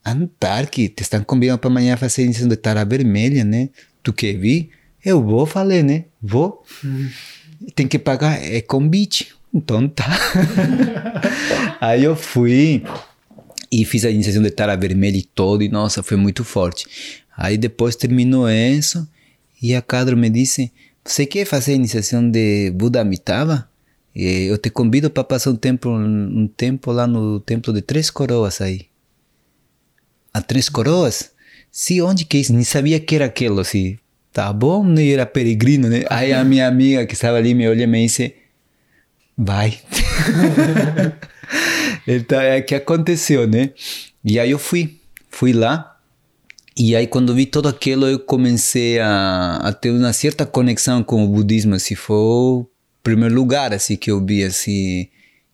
Antarque, te estão convidando para amanhã fazer a iniciação de Tara Vermelha, né? Tu quer vir? Eu vou, falei, né? Vou. Hum tem que pagar, é convite. Então tá. (laughs) Aí eu fui e fiz a iniciação de Tara Vermelha e todo, e nossa, foi muito forte. Aí depois terminou isso, e a Cadro me disse: Você quer fazer a iniciação de Buda Amitabha? Eu te convido para passar um tempo, um tempo lá no templo de Três Coroas aí. A Três Coroas? Sim, onde que é isso? Nem sabia que era aquilo, assim tá bom, né? Era peregrino, né? Aí a minha amiga que estava ali me olha e me disse, vai. (laughs) então é que aconteceu, né? E aí eu fui, fui lá. E aí quando vi tudo aquilo eu comecei a, a ter uma certa conexão com o budismo, assim, foi o primeiro lugar, assim, que eu vi, assim,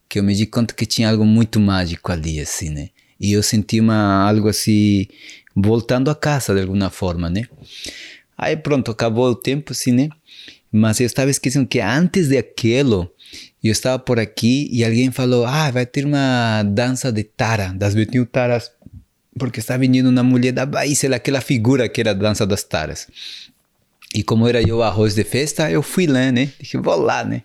que eu me di conta que tinha algo muito mágico ali, assim, né? E eu senti uma, algo assim, voltando a casa de alguma forma, né? Aí pronto, acabou o tempo, assim, né? Mas eu estava esquecendo que antes daquilo, eu estava por aqui e alguém falou: Ah, vai ter uma dança de Tara, das 21 Taras, porque está vindo uma mulher da Bahia, aquela figura que era a dança das Taras. E como era eu arroz de festa, eu fui lá, né? Disse: Vou lá, né?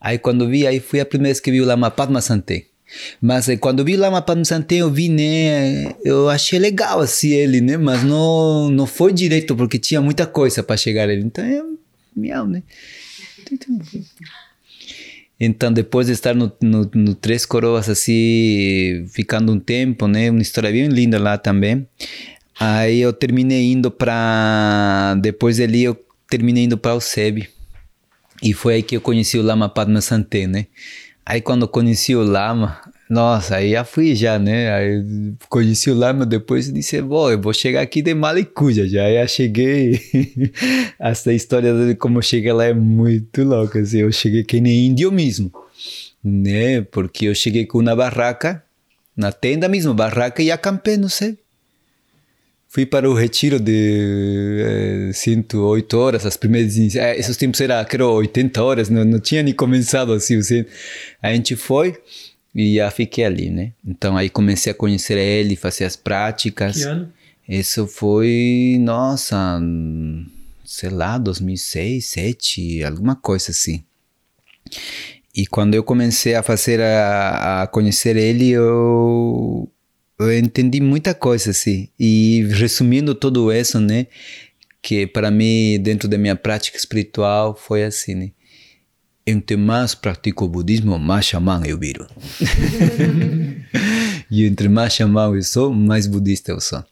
Aí quando vi, aí fui a primeira vez que vi o Lama Padma Sante. Mas eh, quando vi lá Mapa no Santé, eu vi, né? Eu achei legal assim ele, né? Mas não, não foi direito, porque tinha muita coisa para chegar ele. Então é miau, né? Então, depois de estar no, no, no, Três Coroas, assim, ficando um tempo, né? Uma história bem linda lá também. Aí eu terminei indo para. Depois ali, eu terminei indo para o SEB. E foi aí que eu conheci o Lama Padma Santé, né? Aí quando eu conheci o Lama, nossa, aí já fui já, né? Aí conheci o Lama depois e disse, bom, eu vou chegar aqui de Malicuja já. Eu cheguei, (laughs) essa história de como eu cheguei lá é muito louca, assim. Eu cheguei que nem índio mesmo, né? Porque eu cheguei com uma barraca, na tenda mesmo, barraca, e acampei, não sei. Fui para o retiro de é, 108 horas, as primeiras. É, esses tempos era, quero 80 horas, não, não tinha nem começado assim. assim. A gente foi e já fiquei ali, né? Então aí comecei a conhecer ele, fazer as práticas. Que ano? Isso foi, nossa, sei lá, 2006, 2007, alguma coisa assim. E quando eu comecei a fazer, a, a conhecer ele, eu eu entendi muita coisa, assim. E resumindo tudo isso, né? Que para mim, dentro da minha prática espiritual, foi assim, né? Entre mais pratico o budismo, mais xamã eu viro. (laughs) (laughs) e entre mais xamã eu sou, mais budista eu sou.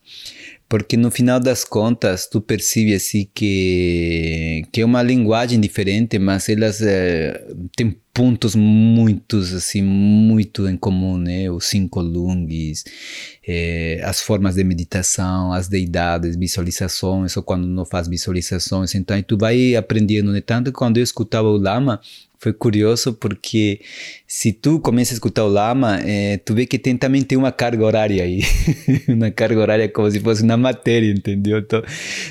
Porque no final das contas, tu percebe assim que, que é uma linguagem diferente, mas elas é, têm pontos muitos assim muito em comum né? Os cinco lungs é, as formas de meditação as deidades visualizações ou quando não faz visualizações. Então tu vai aprendendo né? Tanto quando eu escutava o lama foi curioso porque se tu começa a escutar o lama, é, tu vê que tem, também tem uma carga horária aí. (laughs) uma carga horária como se fosse na matéria, entendeu? Então,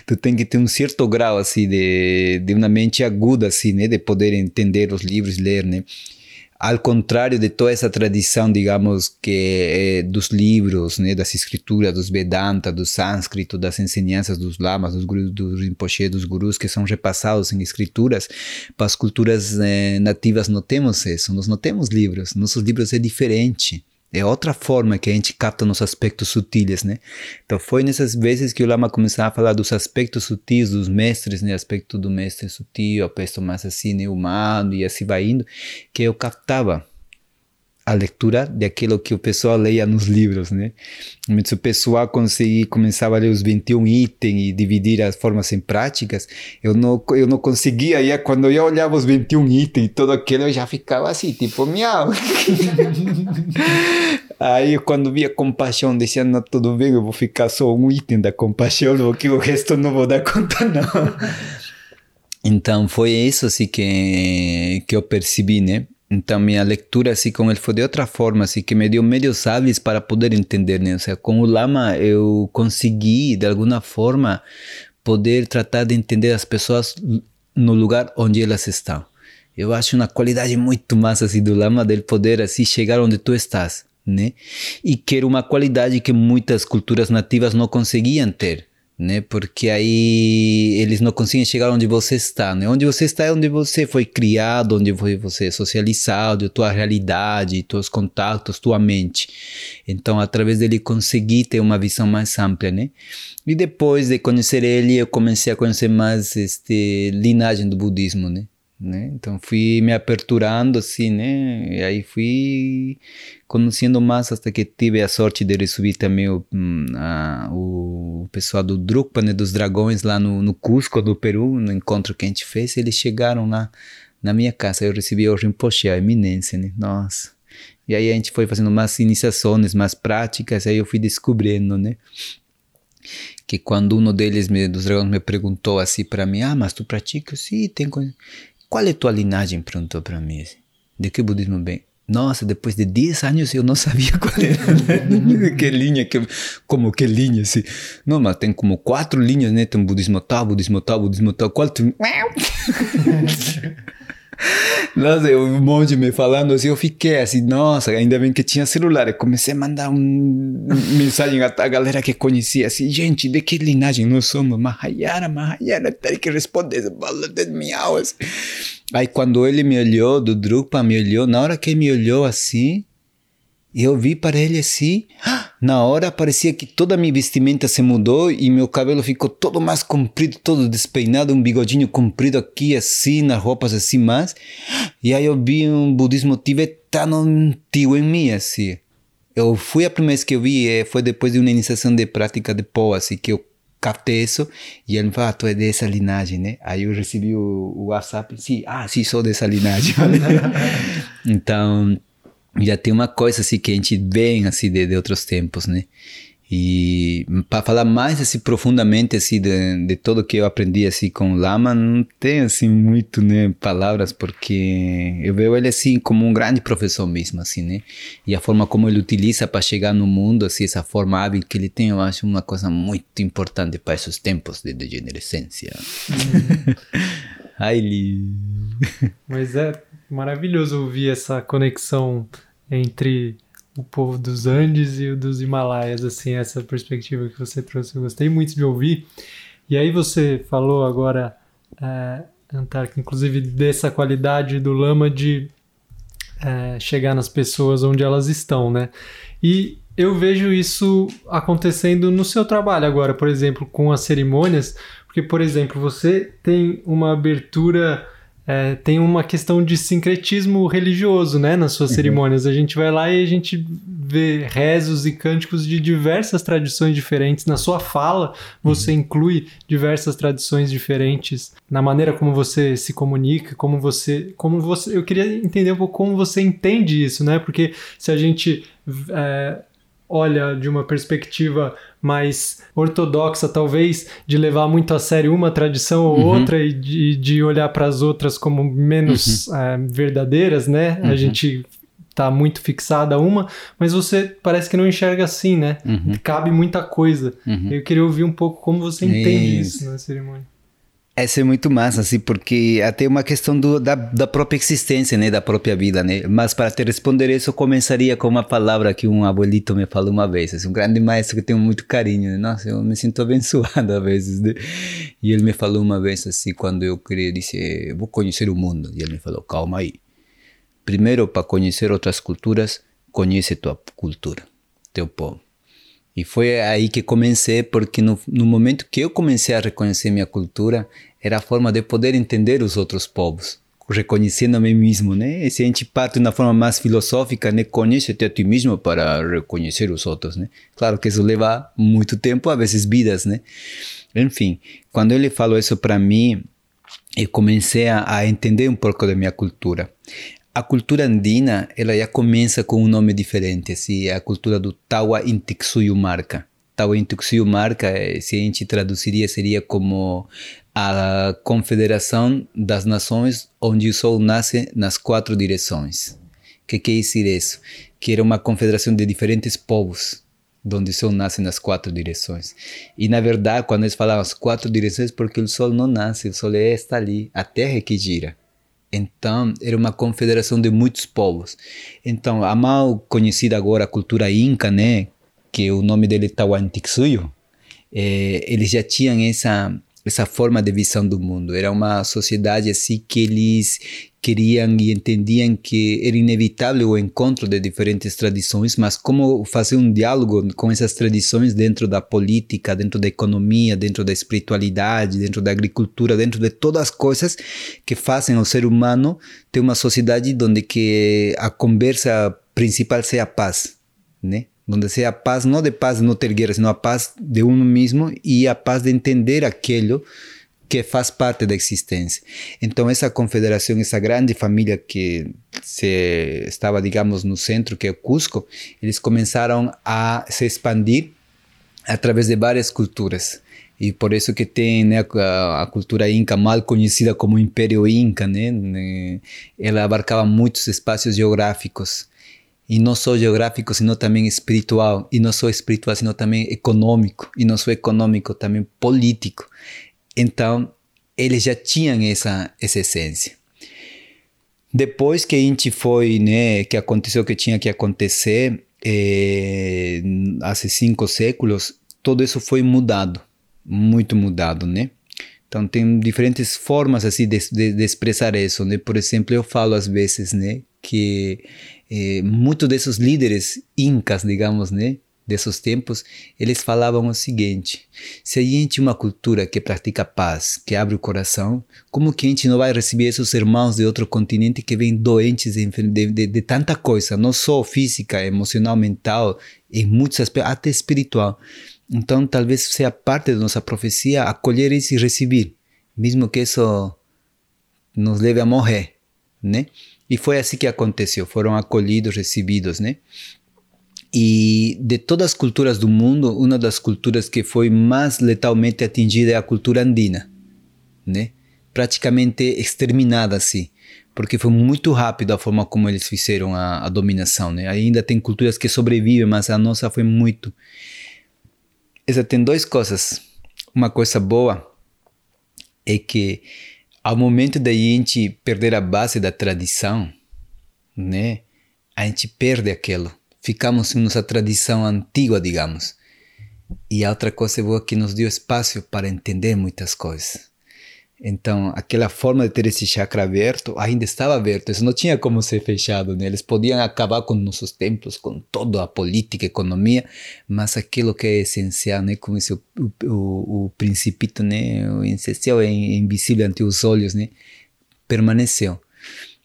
tu tem que ter um certo grau, assim, de, de uma mente aguda, assim, né? De poder entender os livros, ler, né? Ao contrário de toda essa tradição, digamos, que é dos livros, né, das escrituras, dos Vedanta, do sânscrito, das ensinanças dos lamas, dos gurus, rinpoche, dos gurus, que são repassados em escrituras, para as culturas eh, nativas não temos isso, nós não temos livros, nossos livros é diferente. É outra forma que a gente capta nos aspectos sutis, né? Então foi nessas vezes que o Lama começava a falar dos aspectos sutis dos mestres, né? Aspecto do mestre sutil, aspecto mais assim, né? humano e assim vai indo, que eu captava a leitura daquilo que o pessoal leia nos livros, né? Mas o pessoal conseguir começava a ler os 21 itens e dividir as formas em práticas, eu não eu não conseguia, e quando eu olhava os 21 itens e tudo aquilo, eu já ficava assim, tipo, miau. (laughs) Aí quando via compaixão, dizia, não, tudo bem, eu vou ficar só um item da compaixão, porque o resto não vou dar conta (laughs) não. Então foi isso assim que, que eu percebi, né? Então minha leitura assim com ele foi de outra forma, assim que me deu meios hábeis para poder entender, né? Ou seja, com o lama eu consegui de alguma forma poder tratar de entender as pessoas no lugar onde elas estão. Eu acho uma qualidade muito massa assim do lama dele poder assim chegar onde tu estás, né? E que era uma qualidade que muitas culturas nativas não conseguiam ter né? Porque aí eles não conseguem chegar onde você está, né? Onde você está é onde você foi criado, onde foi você socializado, tua realidade, teus contatos, tua mente. Então, através dele consegui ter uma visão mais ampla, né? E depois de conhecer ele, eu comecei a conhecer mais este linhagem do budismo, né? Né? Então fui me aperturando assim, né? E aí fui conhecendo mais até que tive a sorte de receber também o, hum, a, o pessoal do Drukpa, né? Dos dragões lá no, no Cusco, do Peru, no encontro que a gente fez, eles chegaram lá na minha casa, eu recebi o Rinpoche, a eminência, né? Nossa! E aí a gente foi fazendo mais iniciações, mais práticas, aí eu fui descobrindo, né? que quando um deles me, dos dragões me perguntou assim para mim, ah, mas tu pratica? Sim, tem qual é tua linhagem? Perguntou para mim. Assim. De que budismo bem? Nossa, depois de 10 anos eu não sabia qual era. (laughs) que linha, que, como que linha, assim. Não, mas tem como quatro linhas, né? Tem budismo tal, budismo tal, budismo tal. Qual (laughs) Nossa, um monte me falando assim, eu fiquei assim, nossa, ainda bem que tinha celular. Eu comecei a mandar um, mensagem a galera que conhecia, assim, gente, de que linhagem nós somos? Mahayana, Mahayana, tem que responder, de miau, assim. Aí quando ele me olhou, do Drupal me olhou, na hora que me olhou assim, eu vi para ele assim, na hora parecia que toda a minha vestimenta se mudou e meu cabelo ficou todo mais comprido, todo despeinado, um bigodinho comprido aqui assim, nas roupas assim mais. E aí eu vi um budismo tibetano antigo em mim assim. Eu fui a primeira vez que eu vi, eh, foi depois de uma iniciação de prática de pó, assim, que eu captei isso e ele me falou, ah, tu é dessa linhagem, né? Aí eu recebi o, o WhatsApp, sim, ah, sim, sou dessa linhagem. (laughs) então já tem uma coisa assim que a gente vê assim de, de outros tempos, né? E para falar mais assim profundamente assim de, de tudo que eu aprendi assim com o Lama, não tem assim muito, né, palavras porque eu vejo ele assim como um grande professor mesmo assim, né? E a forma como ele utiliza para chegar no mundo, assim, essa forma hábil que ele tem, eu acho uma coisa muito importante para esses tempos de degenerescência. (laughs) Ai, ele... Mas é maravilhoso ouvir essa conexão entre o povo dos Andes e o dos Himalaias, assim, essa perspectiva que você trouxe. Eu gostei muito de ouvir. E aí você falou agora, é, inclusive dessa qualidade do lama de é, chegar nas pessoas onde elas estão, né? E eu vejo isso acontecendo no seu trabalho agora, por exemplo, com as cerimônias, porque, por exemplo, você tem uma abertura é, tem uma questão de sincretismo religioso, né, nas suas uhum. cerimônias. A gente vai lá e a gente vê rezos e cânticos de diversas tradições diferentes. Na sua fala, você uhum. inclui diversas tradições diferentes na maneira como você se comunica, como você, como você. Eu queria entender um pouco como você entende isso, né? Porque se a gente é, olha de uma perspectiva mais ortodoxa, talvez, de levar muito a sério uma tradição ou uhum. outra e de, de olhar para as outras como menos uhum. é, verdadeiras, né? Uhum. A gente tá muito fixada a uma, mas você parece que não enxerga assim, né? Uhum. Cabe muita coisa. Uhum. Eu queria ouvir um pouco como você entende isso, isso na cerimônia. Essa é muito massa, assim, porque até uma questão do, da, da própria existência, né, da própria vida, né? Mas para te responder isso, eu começaria com uma palavra que um abuelito me falou uma vez, assim, um grande maestro que tenho muito carinho, né? Nossa, eu me sinto abençoado (laughs) às vezes, né? E ele me falou uma vez assim, quando eu queria, disse, vou conhecer o mundo. E ele me falou, calma aí. Primeiro, para conhecer outras culturas, conhece tua cultura, teu povo. E foi aí que comecei, porque no, no momento que eu comecei a reconhecer minha cultura, era a forma de poder entender os outros povos, reconhecendo a mim mesmo, né? Se a gente parte na forma mais filosófica, né? Conhece-te a ti mesmo para reconhecer os outros, né? Claro que isso leva muito tempo, às vezes vidas, né? Enfim, quando ele falou isso para mim, eu comecei a, a entender um pouco da minha cultura a cultura andina ela já começa com um nome diferente, assim, é a cultura do Tawa Intixuyu Marca. Tawa Intixuyu Marca, eh, se a gente traduziria, seria como a confederação das nações onde o sol nasce nas quatro direções. O que quer dizer isso? Que era uma confederação de diferentes povos, onde o sol nasce nas quatro direções. E na verdade, quando eles falavam as quatro direções, porque o sol não nasce, o sol é está ali, a terra é que gira. Então, era uma confederação de muitos povos. Então, a mal conhecida agora cultura inca, né, que o nome dele é Tahuantinsuyo, é, eles já tinham essa essa forma de visão do mundo. Era uma sociedade assim que eles queriam e entendiam que era inevitável o encontro de diferentes tradições, mas como fazer um diálogo com essas tradições dentro da política, dentro da economia, dentro da espiritualidade, dentro da agricultura, dentro de todas as coisas que fazem o ser humano ter uma sociedade onde que a conversa principal seja a paz, né? Donde seja a paz, não de paz não ter guerra, sino a paz de um mesmo e a paz de entender aquilo que faz parte da existência. Então essa confederação, essa grande família que se estava, digamos, no centro, que é o Cusco, eles começaram a se expandir através de várias culturas. E por isso que tem a, cultura inca, mal conhecida como Império Inca, né? Ela abarcava muitos espaços geográficos e não só geográfico, sino também espiritual, e não só espiritual, sino também econômico, e não só econômico, também político. Então, eles já tinham essa, essa essência. Depois que a gente foi, né, que aconteceu o que tinha que acontecer, há cinco séculos, tudo isso foi mudado, muito mudado, né? Então tem diferentes formas assim de, de, de expressar isso, né? Por exemplo, eu falo às vezes, né, que eh, muitos desses líderes incas, digamos, né, desses tempos, eles falavam o seguinte: se a gente uma cultura que pratica paz, que abre o coração, como que a gente não vai receber esses irmãos de outro continente que vêm doentes de, de, de tanta coisa, não só física, emocional, mental, em muitos aspectos, até espiritual. Então, talvez seja parte da nossa profecia acolher isso e receber, mesmo que isso nos leve a morrer, né? E foi assim que aconteceu, foram acolhidos, recebidos, né? E de todas as culturas do mundo, uma das culturas que foi mais letalmente atingida é a cultura andina, né? Praticamente exterminada assim, porque foi muito rápido a forma como eles fizeram a, a dominação, né? Ainda tem culturas que sobrevivem, mas a nossa foi muito. Essa tem duas coisas. Uma coisa boa é que ao momento da gente perder a base da tradição, né? A gente perde aquilo. Ficamos em nossa tradição antiga, digamos. E a outra coisa boa é que nos deu espaço para entender muitas coisas. Então, aquela forma de ter esse chakra aberto ainda estava aberto, isso não tinha como ser fechado. Né? Eles podiam acabar com nossos templos, com toda a política, economia, mas aquilo que é essencial, né? como esse, o, o, o principito, né? o essencial é invisível ante os olhos, né? permaneceu.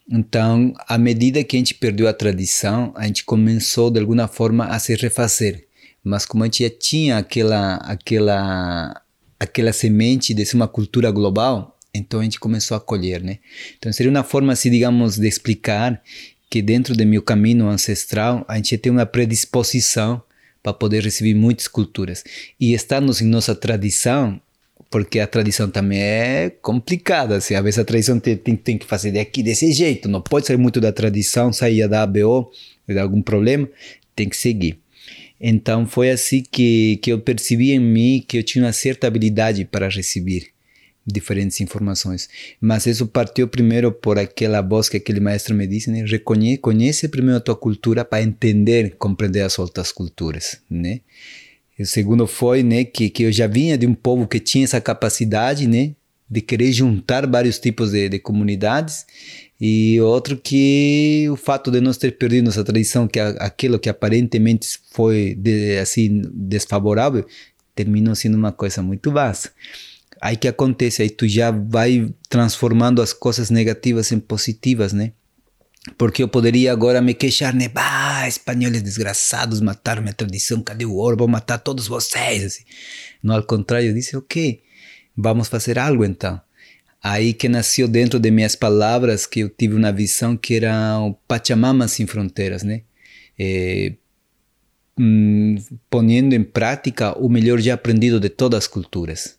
Então, à medida que a gente perdeu a tradição, a gente começou de alguma forma a se refazer. Mas como a gente já tinha aquela, aquela aquela semente de ser uma cultura global, então a gente começou a colher, né? Então seria uma forma, assim, digamos, de explicar que dentro do meu caminho ancestral a gente tem uma predisposição para poder receber muitas culturas e estarmos em nossa tradição porque a tradição também é complicada. Assim, às vezes a tradição tem, tem, tem que fazer daqui desse jeito, não pode sair muito da tradição, sair da ABO, de algum problema, tem que seguir. Então foi assim que, que eu percebi em mim que eu tinha uma certa habilidade para receber. diferentes informações. Mas isso partiu primeiro por aquela voz que aquele maestro me disse, né? Reconhece, conhece primeiro a tua cultura para entender, compreender as outras culturas, né? E o segundo foi, né, que, que eu já vinha de um povo que tinha essa capacidade, né, de querer juntar vários tipos de, de comunidades e outro que o fato de nós ter perdido nossa tradição, que aquilo que aparentemente foi de, assim desfavorável, terminou sendo uma coisa muito vasta. Aí que acontece, aí tu já vai transformando as coisas negativas em positivas, né? Porque eu poderia agora me queixar, né? Bah, espanhóis desgraçados mataram minha tradição, cadê o ouro? Vou matar todos vocês. Assim. Não, ao contrário, eu disse, ok, vamos fazer algo então. Aí que nasceu dentro de minhas palavras que eu tive uma visão que era o Pachamama sem fronteiras, né? É, hum, ponendo em prática o melhor já aprendido de todas as culturas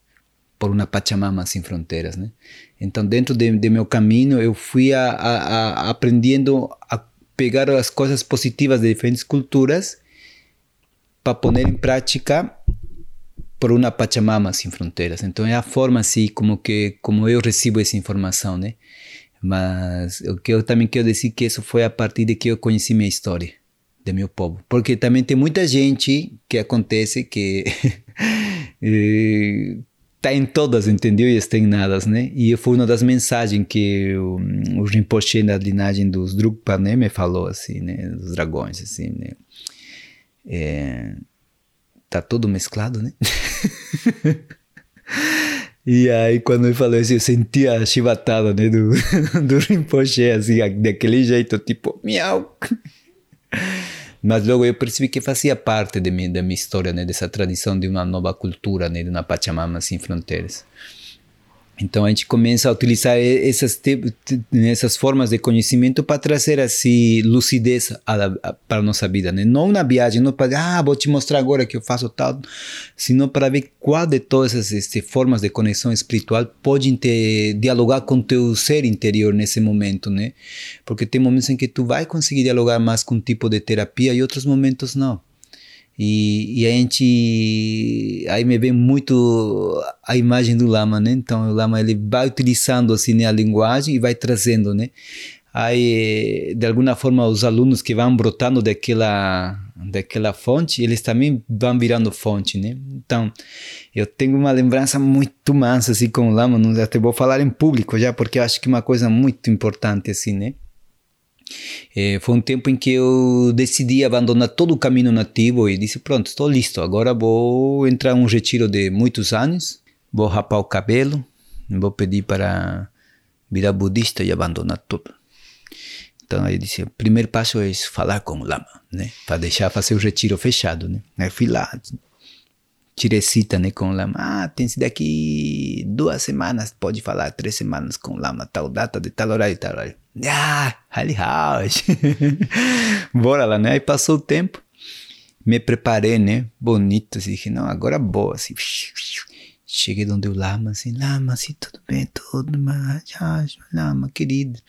por uma Pachamama sem fronteiras, né? Então, dentro de, de meu caminho, eu fui a, a, a aprendendo a pegar as coisas positivas de diferentes culturas para pôr em prática por uma Pachamama sem fronteiras. Então é a forma assim como que como eu recebo essa informação, né? Mas o que eu também quero dizer que isso foi a partir de que eu conheci minha história de meu povo, porque também tem muita gente que acontece que (laughs) está em todas, entendeu? E está em nada, né? E foi uma das mensagens que o, o Rinpoche da linhagem dos Drukpa, né, me falou assim, né, dos dragões, assim, né? É, tá todo mesclado, né? (laughs) e aí, quando ele falou isso, eu senti a chibatada, né, do, (laughs) do Rinpoche, assim, daquele jeito, tipo, miau. (laughs) Mas logo eu percebi que fazia parte de mim, da minha história, né, dessa tradição de uma nova cultura, né, de uma Pachamama sem fronteiras. Então a gente começa a utilizar essas, essas formas de conhecimento para trazer assim lucidez para a nossa vida, né? Não na viagem, não para ah vou te mostrar agora que eu faço tal, sino para ver qual de todas essas este, formas de conexão espiritual podem te dialogar com teu ser interior nesse momento, né? Porque tem momentos em que tu vai conseguir dialogar mais com um tipo de terapia e outros momentos não. E, e, a gente aí me vem muito a imagem do lama, né? Então o lama ele vai utilizando assim né, a linguagem e vai trazendo, né? Aí de alguma forma os alunos que vão brotando daquela daquela fonte, eles também vão virando fonte, né? Então eu tenho uma lembrança muito massa assim com o lama, até vou falar em público já porque eu acho que é uma coisa muito importante assim, né? É, foi um tempo em que eu decidi abandonar todo o caminho nativo e disse: Pronto, estou listo. Agora vou entrar em um retiro de muitos anos, vou rapar o cabelo, vou pedir para virar budista e abandonar tudo. Então eu disse: o primeiro passo é falar com o Lama, né? Para deixar fazer o retiro fechado, né? Aí fui lá, tirei cita né, com o Lama. Ah, tem se daqui duas semanas, pode falar, três semanas com o Lama, tal data, de tal horário, tal horário. Ah, House. (laughs) Bora lá, né? Aí passou o tempo, me preparei, né? Bonito, assim, dije, não, agora boa, assim. Cheguei onde o Lama, assim, Lama, assim, tudo bem, tudo, mas, Lama, querido.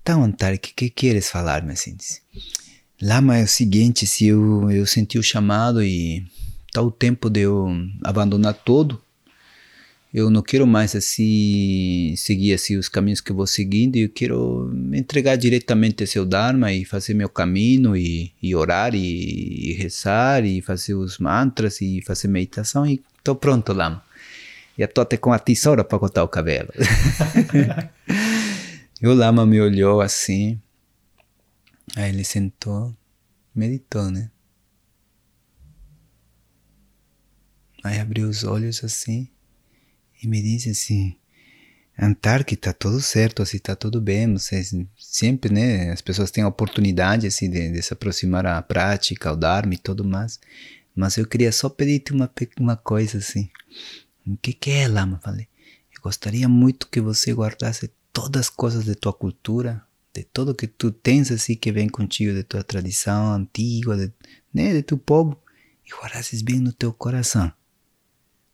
Então, Antares, o que, que queres falar-me, assim? Disse. Lama é o seguinte, se eu, eu senti o chamado e tá o tempo de eu abandonar todo, eu não quero mais assim seguir assim os caminhos que eu vou seguindo eu quero me entregar diretamente ao seu Dharma e fazer meu caminho e, e orar e, e, rezar e fazer os mantras e fazer meditação e tô pronto lá. Já tô até com a tesoura para cortar o cabelo. E (laughs) o Lama me olhou assim aí ele sentou meditou né? Aí abriu os olhos assim e me disse assim, tá tudo certo, assim, tá tudo bem, vocês sempre, né, as pessoas têm a oportunidade, assim, de, de se aproximar à prática, ao Dharma e tudo mais, mas eu queria só pedir-te uma, uma coisa, assim, o que que é, Lama? Falei, eu gostaria muito que você guardasse todas as coisas de tua cultura, de tudo que tu tens, assim, que vem contigo, de tua tradição antiga, de, né, de teu povo, e guardasses bem no teu coração.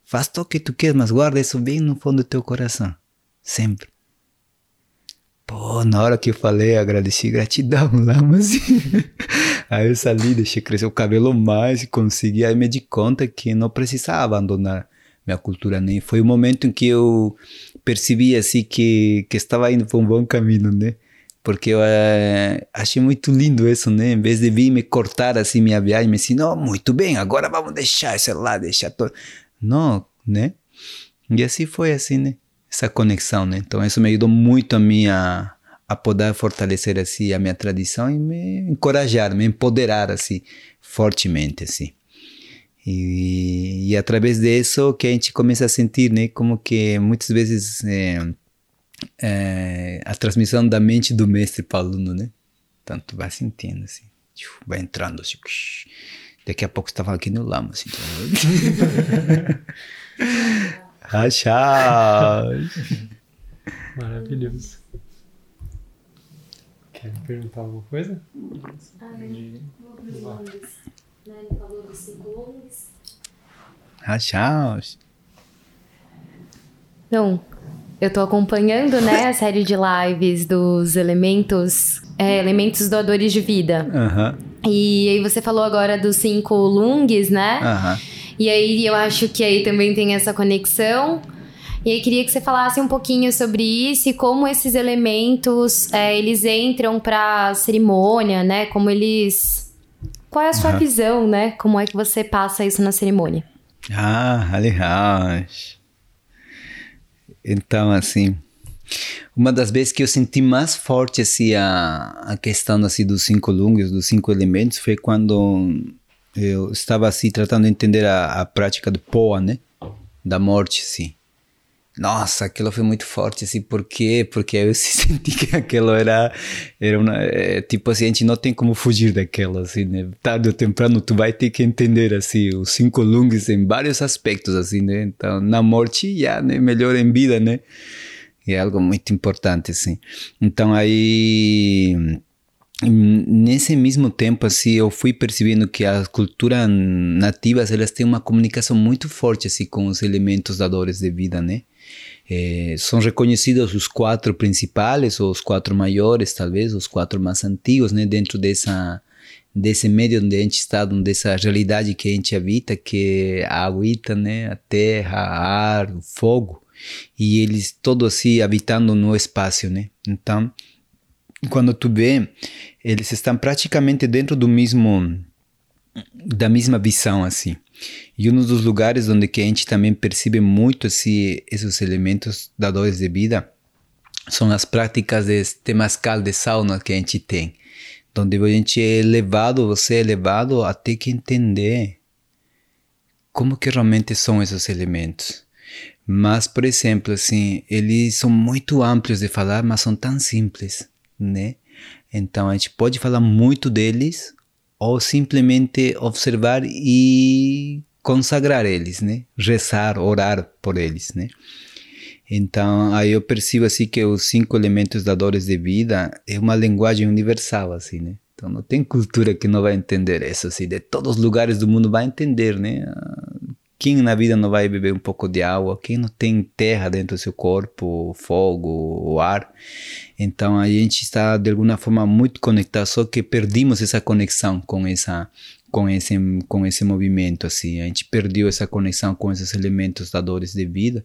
Faz o que tu queres, mas guarda isso bem no fundo do teu coração. Sempre. Pô, na hora que eu falei, agradeci gratidão lá, mas. (laughs) aí eu saí, deixei crescer o cabelo mais consegui. Aí me di conta que não precisava abandonar minha cultura, né? Foi o momento em que eu percebi assim que que estava indo para um bom caminho, né? Porque eu é, achei muito lindo isso, né? Em vez de vir me cortar assim minha viagem, me ensinou muito bem, agora vamos deixar isso lá, deixar todo. Não, né? E assim foi assim, né? Essa conexão, né? Então isso me ajudou muito a minha a poder fortalecer assim a minha tradição e me encorajar, me empoderar assim fortemente assim. E, e através disso que a gente começa a sentir, né, como que muitas vezes é, é, a transmissão da mente do mestre para o aluno, né? Tanto vai sentindo assim, vai entrando assim, daqui a pouco estava aqui no lama assim. Achar. (laughs) Maravilhoso. Quer perguntar alguma coisa? Ah, Ele falou dos cinco longs. Achar. Então, eu tô acompanhando, né, a série de lives dos elementos, é, elementos doadores de vida. Aham, E aí você falou agora dos cinco lungs, né? aham. E aí eu acho que aí também tem essa conexão. E aí queria que você falasse um pouquinho sobre isso e como esses elementos é, eles entram para cerimônia, né? Como eles, qual é a sua Aham. visão, né? Como é que você passa isso na cerimônia? Ah, legal. Então, assim, uma das vezes que eu senti mais forte assim, a, a questão assim, dos cinco lungs, dos cinco elementos, foi quando eu estava assim, tratando de entender a, a prática do Poa, né? Da morte, assim. Nossa, aquilo foi muito forte, assim, por quê? Porque eu (laughs) senti que aquilo era, era uma, é, tipo assim, a gente não tem como fugir daquela, assim, né? Tarde ou temprano tu vai ter que entender, assim, os cinco lungs em vários aspectos, assim, né? Então, na morte, já, né? Melhor em vida, né? É algo muito importante, assim. Então, aí, nesse mesmo tempo, assim, eu fui percebendo que as culturas nativas, elas têm uma comunicação muito forte, assim, com os elementos dadores de vida, né? Eh, são reconhecidos os quatro principais, ou os quatro maiores, talvez, os quatro mais antigos, né? Dentro dessa desse meio onde a gente está, dessa realidade que a gente habita, que é a aguita, né? A terra, a ar, o fogo, e eles todos assim habitando no espaço, né? Então, quando tu vê, eles estão praticamente dentro do mesmo da mesma visão assim. E um dos lugares onde que a gente também percebe muito assim, esses elementos dadores de vida são as práticas de temascal de sauna que a gente tem, onde a gente é levado, você é levado a ter que entender como que realmente são esses elementos. Mas, por exemplo, assim, eles são muito amplos de falar, mas são tão simples, né? Então a gente pode falar muito deles ou simplesmente observar e consagrar eles, né? Rezar, orar por eles, né? Então, aí eu percebo assim que os cinco elementos dadores de vida é uma linguagem universal, assim, né? Então, não tem cultura que não vai entender isso, assim, de todos os lugares do mundo vai entender, né? Quem na vida não vai beber um pouco de água? Quem não tem terra dentro do seu corpo, fogo, ar? Então, a gente está de alguma forma muito conectado, só que perdimos essa conexão com essa com esse com esse movimento assim. A gente perdeu essa conexão com esses elementos dadores de vida.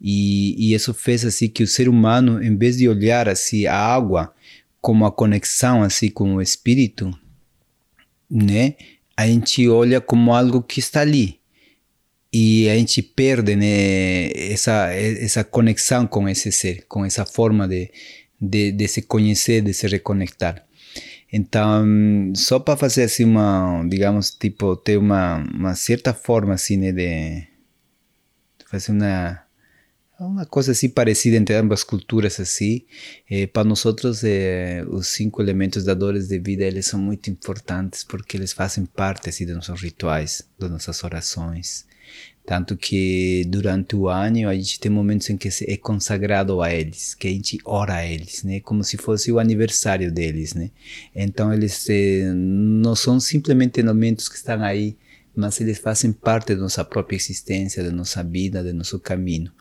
E, e isso fez assim que o ser humano, em vez de olhar assim a água como a conexão assim com o espírito, né? A gente olha como algo que está ali e a gente perde né, essa essa conexão com esse ser, com essa forma de de, de se conhecer, de se reconectar. Então, só para fazer assim uma, digamos, tipo, ter uma, uma certa forma assim, né, de fazer uma uma coisa assim parecida entre ambas culturas assim eh, para nós outros eh, os cinco elementos dadores de vida eles são muito importantes porque eles fazem parte assim, dos nossos rituais das nossas orações tanto que durante o ano a gente tem momentos em que é consagrado a eles, que a gente ora a eles, né? Como se fosse o aniversário deles, né? Então eles eh, não são simplesmente elementos que estão aí, mas eles fazem parte da nossa própria existência, da nossa vida, do nosso caminho,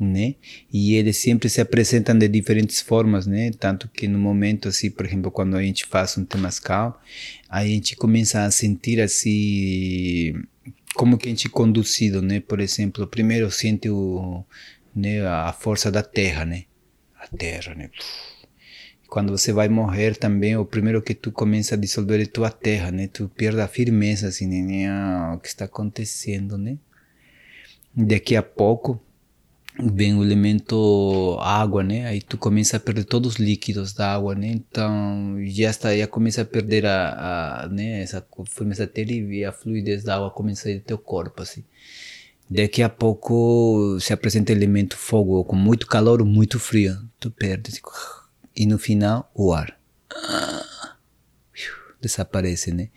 né? E eles sempre se apresentam de diferentes formas, né? Tanto que no momento assim, por exemplo, quando a gente faz um temascal, a gente começa a sentir assim como que a gente é conduzido, né? Por exemplo, primeiro sente o, né, a força da terra, né? A terra, né? Quando você vai morrer também, o primeiro que tu começa a dissolver é tua terra, né? Tu perde a firmeza, assim, né? Ah, o que está acontecendo, né? Daqui a pouco vem o elemento água, né? Aí tu começa a perder todos os líquidos da água, né? Então já está, já começa a perder a, a né? Essa firmeza terra e a fluidez da água começa a ir do teu corpo, assim. Daqui a pouco se apresenta elemento fogo, com muito calor ou muito frio. Tu perdes. E no final, o ar. Desaparece, né?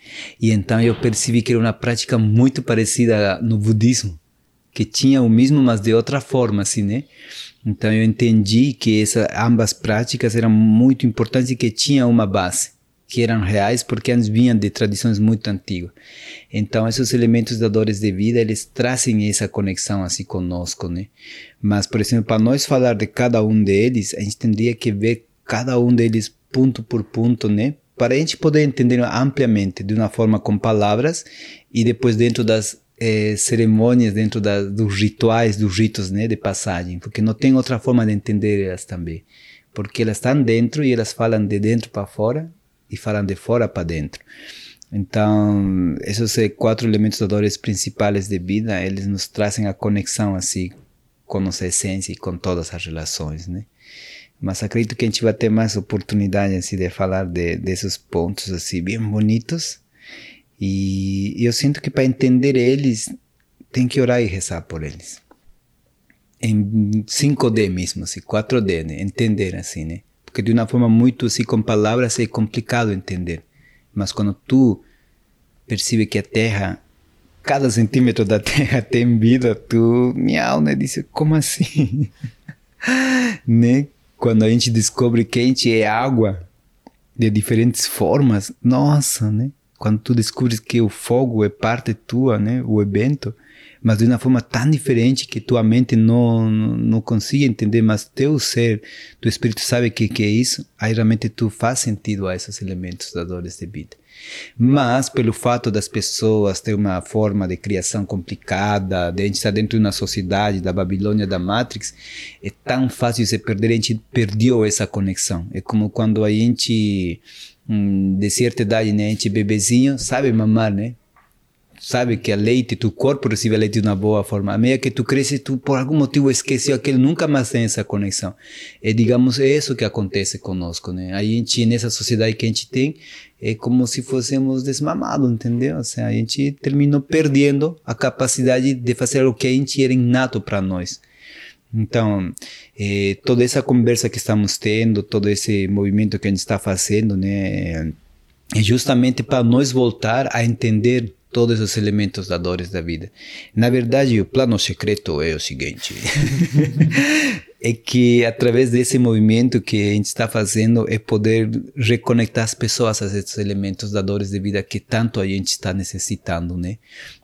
E então eu percebi que era uma prática muito parecida no budismo que tinha o mesmo, mas de outra forma, assim, né? Então eu entendi que essa, ambas práticas eram muito importantes e que tinham uma base, que eram reais porque elas vinham de tradições muito antigas. Então esses elementos dadores de vida, eles trazem essa conexão assim conosco, né? Mas, por exemplo, para nós falar de cada um deles, a gente teria que ver cada um deles ponto por ponto, né? Para a gente poder entender ampliamente, de uma forma com palavras e depois dentro das é, cerimônias dentro da, dos rituais, dos ritos né, de passagem, porque não tem outra forma de entender elas também, porque elas estão dentro e elas falam de dentro para fora e falam de fora para dentro. Então, esses quatro elementos dadores principais de vida, eles nos trazem a conexão assim com nossa essência e com todas as relações, né? Mas acredito que a gente vai ter mais oportunidade assim de falar de, desses pontos assim bem bonitos e eu sinto que para entender eles, tem que orar e rezar por eles. Em 5D mesmo, assim, 4D, né? Entender assim, né? Porque de uma forma muito assim, com palavras é complicado entender. Mas quando tu percebe que a Terra, cada centímetro da Terra (laughs) tem vida, tu, minha alma diz, como assim? (laughs) né? Quando a gente descobre que a gente é água de diferentes formas, nossa, né? Quando tu descobres que o fogo é parte tua, né, o evento, mas de uma forma tão diferente que tua mente não, não, consiga entender, mas teu ser, teu espírito sabe que que é isso, aí realmente tu faz sentido a esses elementos da dores de vida. Mas pelo fato das pessoas ter uma forma de criação complicada, de a gente estar dentro de uma sociedade da Babilônia, da Matrix, é tão fácil se perder, a gente perdeu essa conexão. É como quando a gente de certa idade, né? A gente bebezinho sabe mamar, né? Sabe que a leite, tu corpo recebe leite de uma boa forma. A meia que tu cresce, tu por algum motivo esqueceu aquele, nunca mais tem essa conexão. E digamos, é isso que acontece conosco, né? A gente, nessa sociedade que a gente tem, é como se fôssemos desmamados, entendeu? Assim, a gente terminou perdendo a capacidade de fazer o que a gente era inato para nós. Então, eh, toda essa conversa que estamos tendo, todo esse movimento que a gente está fazendo, né, é justamente para nós voltar a entender todos os elementos da dores da vida. Na verdade, o plano secreto é o seguinte: (laughs) é que através desse movimento que a gente está fazendo é poder reconectar as pessoas a esses elementos da dores de vida que tanto a gente está necessitando, né?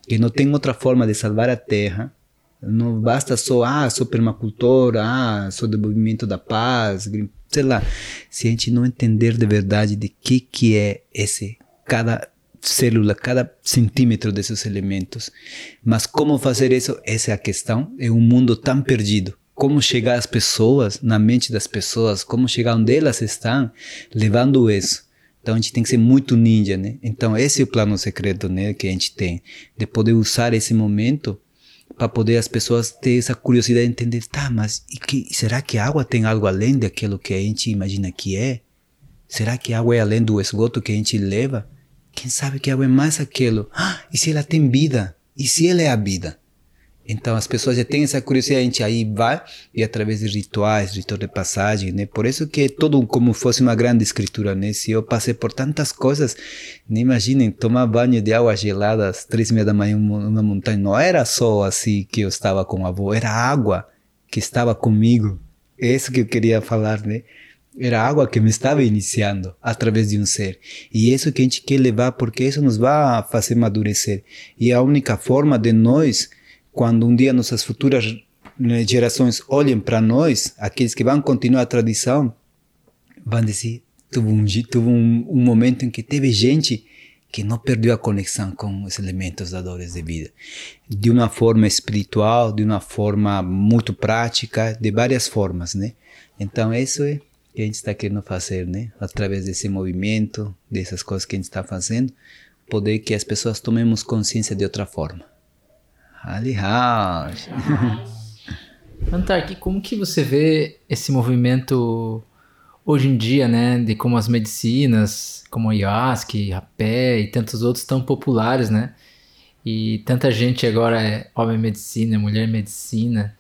Que não tem outra forma de salvar a Terra não basta só, ah, sou permacultor, ah, sou do movimento da paz, sei lá. Se a gente não entender de verdade de que que é esse, cada célula, cada centímetro desses elementos. Mas como fazer isso? Essa é a questão. É um mundo tão perdido. Como chegar às pessoas, na mente das pessoas, como chegar onde elas estão, levando isso. Então a gente tem que ser muito ninja, né? Então esse é o plano secreto, né, que a gente tem, de poder usar esse momento para poder as pessoas ter essa curiosidade de entender, tá, mas que, será que a água tem algo além daquilo que a gente imagina que é? Será que a água é além do esgoto que a gente leva? Quem sabe que a água é mais aquilo? Ah, e se ela tem vida? E se ela é a vida? Então as pessoas já têm essa curiosidade, a gente aí vai e através de rituais, ritual de passagem, né? Por isso que é todo como fosse uma grande escritura, né? Se eu passei por tantas coisas, nem imaginem tomar banho de água gelada às três e meia da manhã numa montanha. Não era só assim que eu estava com o avô, era água que estava comigo. É isso que eu queria falar, né? Era água que me estava iniciando através de um ser. E é isso que a gente quer levar, porque isso nos vai fazer amadurecer. E a única forma de nós quando um dia nossas futuras né, gerações olhem para nós, aqueles que vão continuar a tradição, vão dizer: teve um, um, um momento em que teve gente que não perdeu a conexão com os elementos dadores de vida. De uma forma espiritual, de uma forma muito prática, de várias formas, né? Então, isso é que a gente está querendo fazer, né? Através desse movimento, dessas coisas que a gente está fazendo, poder que as pessoas tomemos consciência de outra forma. Ali House. (laughs) Antark, como que você vê esse movimento hoje em dia, né, de como as medicinas, como a ayahuasca, rapé e tantos outros tão populares, né? E tanta gente agora é homem medicina, mulher medicina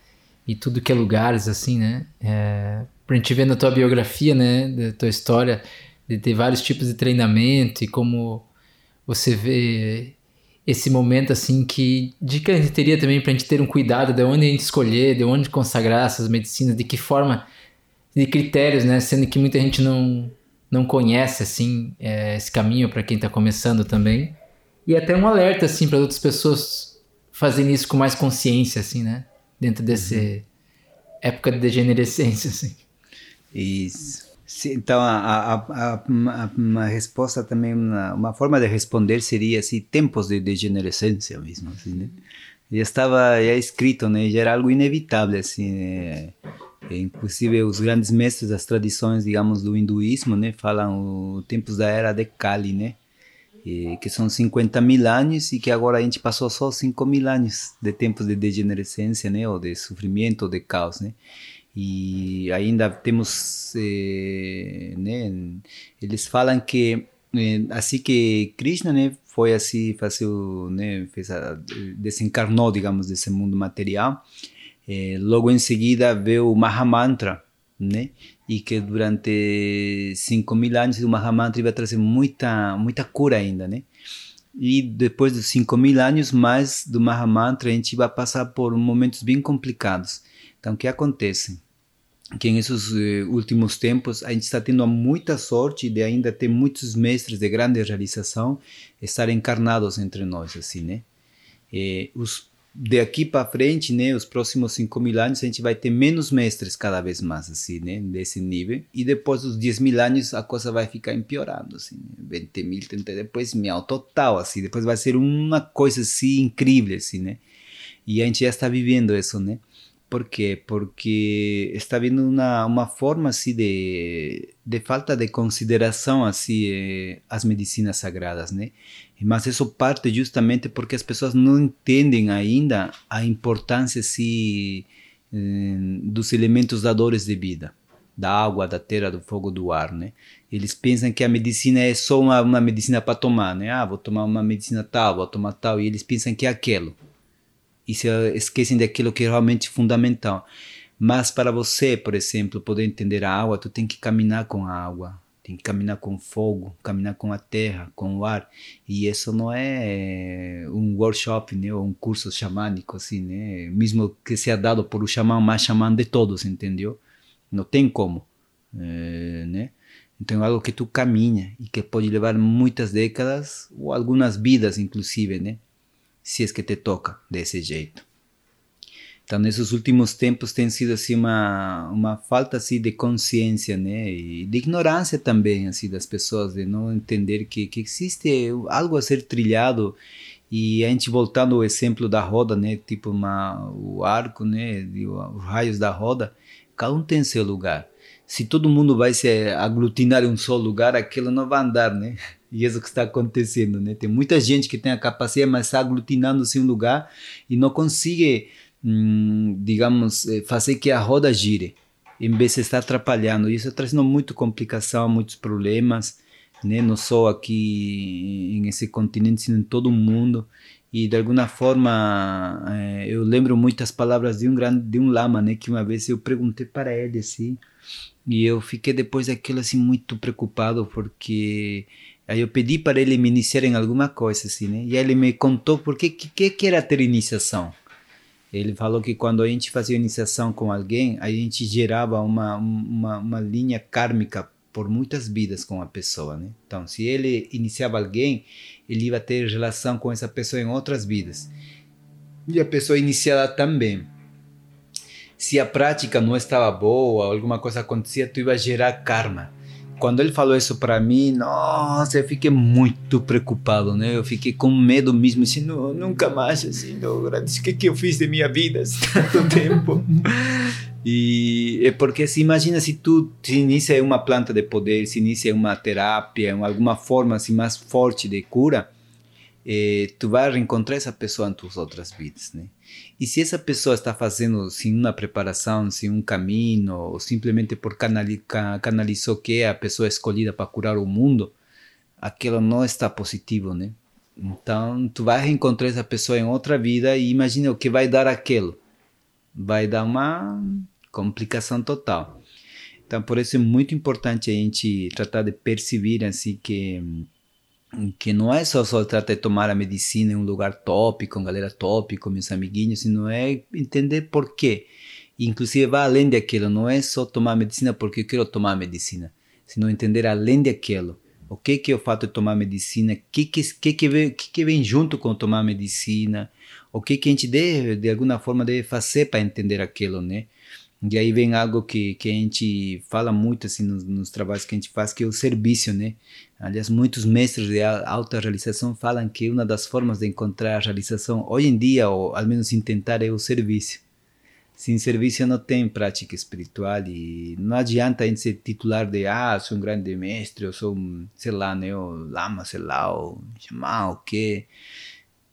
e tudo que é lugares assim, né? É, pra gente ver na tua biografia, né, da tua história, de ter vários tipos de treinamento e como você vê esse momento assim que dica a gente teria também para a gente ter um cuidado de onde a gente escolher, de onde consagrar essas medicinas, de que forma, de critérios, né? Sendo que muita gente não não conhece assim é, esse caminho para quem está começando também e até um alerta assim para outras pessoas fazerem isso com mais consciência assim, né? Dentro desse uhum. época de degenerescência assim. Isso. Sim, então, a, a, a, uma resposta também, uma, uma, forma de responder seria assim, tempos de degenerescência mesmo, assim, né? Já estava já escrito, né? Já era algo inevitável, assim, né? Inclusive, os grandes mestres das tradições, digamos, do hinduísmo, né? Falam os tempos da era de Kali, né? E, que são 50 mil anos e que agora a gente passou só 5 mil anos de tempos de degenerescência, né? Ou de sofrimento, ou de caos, né? E ainda temos eh, né, eles falam que eh, assim que Krishna né foi assim né fez a, desencarnou digamos desse mundo material eh, logo em seguida veio o Mahamantra né e que durante 5 mil anos o Mahamantra vai trazer muita muita cura ainda né. E depois dos 5 mil anos mais do Mahamantra a gente vai passar por momentos bem complicados então, o que acontece? Que nesses eh, últimos tempos a gente está tendo muita sorte de ainda ter muitos mestres de grande realização estar encarnados entre nós, assim, né? E os de aqui para frente, né, os próximos 5 mil anos, a gente vai ter menos mestres cada vez mais, assim, né, desse nível. E depois dos 10 mil anos, a coisa vai ficar empeorando, assim, 20 mil, 30, depois mil, total, assim. Depois vai ser uma coisa, assim, incrível, assim, né. E a gente já está vivendo isso, né. Por quê? Porque está vindo uma, uma forma assim de, de falta de consideração assim eh, as medicinas sagradas, né? Mas isso parte justamente porque as pessoas não entendem ainda a importância assim, eh, dos elementos dadores de vida, da água, da terra, do fogo, do ar, né? Eles pensam que a medicina é só uma, uma medicina para tomar, né? Ah, vou tomar uma medicina tal, vou tomar tal, e eles pensam que é aquilo e se esquecem daquilo que é realmente fundamental. Mas para você, por exemplo, poder entender a água, tu tem que caminhar com a água, tem que caminhar com fogo, caminhar com a terra, com o ar. E isso não é um workshop, né, ou um curso xamânico assim, né, mesmo que seja dado por o xamã mais xamã de todos, entendeu? Não tem como, é, né? Então é algo que tu caminha e que pode levar muitas décadas ou algumas vidas, inclusive, né? Se é que te toca desse jeito. Então, nesses últimos tempos tem sido assim uma uma falta assim de consciência, né, e de ignorância também assim das pessoas de não entender que que existe algo a ser trilhado e a gente voltando ao exemplo da roda, né, tipo uma o arco, né, os raios da roda, cada um tem seu lugar. Se todo mundo vai se aglutinar em um só lugar, aquilo não vai andar, né? E é isso que está acontecendo, né? Tem muita gente que tem a capacidade, mas está aglutinando-se em um lugar e não consegue, hum, digamos, eh, fazer que a roda gire, em vez de estar atrapalhando. Isso está trazendo muita complicação, muitos problemas, né? Não só aqui nesse continente, sino em todo o mundo. E de alguma forma, eh, eu lembro muitas palavras de um grande, de um lama, né? Que uma vez eu perguntei para ele assim, e eu fiquei depois daquilo assim muito preocupado porque Aí eu pedi para ele me iniciar em alguma coisa, assim, né? E ele me contou por que, que, que era ter iniciação. Ele falou que quando a gente fazia iniciação com alguém, a gente gerava uma, uma, uma linha kármica por muitas vidas com a pessoa, né? Então, se ele iniciava alguém, ele ia ter relação com essa pessoa em outras vidas. E a pessoa iniciada também. Se a prática não estava boa, alguma coisa acontecia, tu ia gerar karma quando ele falou isso para mim, nossa, eu fiquei muito preocupado, né? Eu fiquei com medo mesmo, assim, não, nunca mais, assim, não, o que, que eu fiz de minha vida (laughs) tanto tempo? E é porque se imagina se tu se inicia uma planta de poder, se inicia uma terapia, alguma forma assim mais forte de cura, eh, tu vai reencontrar essa pessoa em tuas outras vidas, né? E se essa pessoa está fazendo sem uma preparação, sem um caminho, ou simplesmente por canalizou que é a pessoa escolhida para curar o mundo, aquilo não está positivo, né? Então, tu vai reencontrar essa pessoa em outra vida e imagina o que vai dar aquilo. Vai dar uma complicação total. Então, por isso é muito importante a gente tratar de perceber assim que que não é só só tratar de tomar a medicina em um lugar top, com galera top, com meus amiguinhos, sino é entender por quê. Inclusive vai além daquilo, não é só tomar medicina porque eu quero tomar medicina, sino entender além daquilo. O que que é o fato de tomar medicina, o que que, que, que, vem, que que vem junto com tomar medicina, o que que a gente deve, de alguma forma, deve fazer para entender aquilo, né? E aí vem algo que, que a gente fala muito assim nos, nos, trabalhos que a gente faz, que é o serviço, né? Aliás, muitos mestres de alta realização falam que uma das formas de encontrar a realização hoje em dia, ou ao menos tentar, é o serviço. Sem serviço não tem prática espiritual e não adianta a gente ser titular de ah, sou um grande mestre, eu sou, sei lá, né, o lama, sei lá, o chamar o quê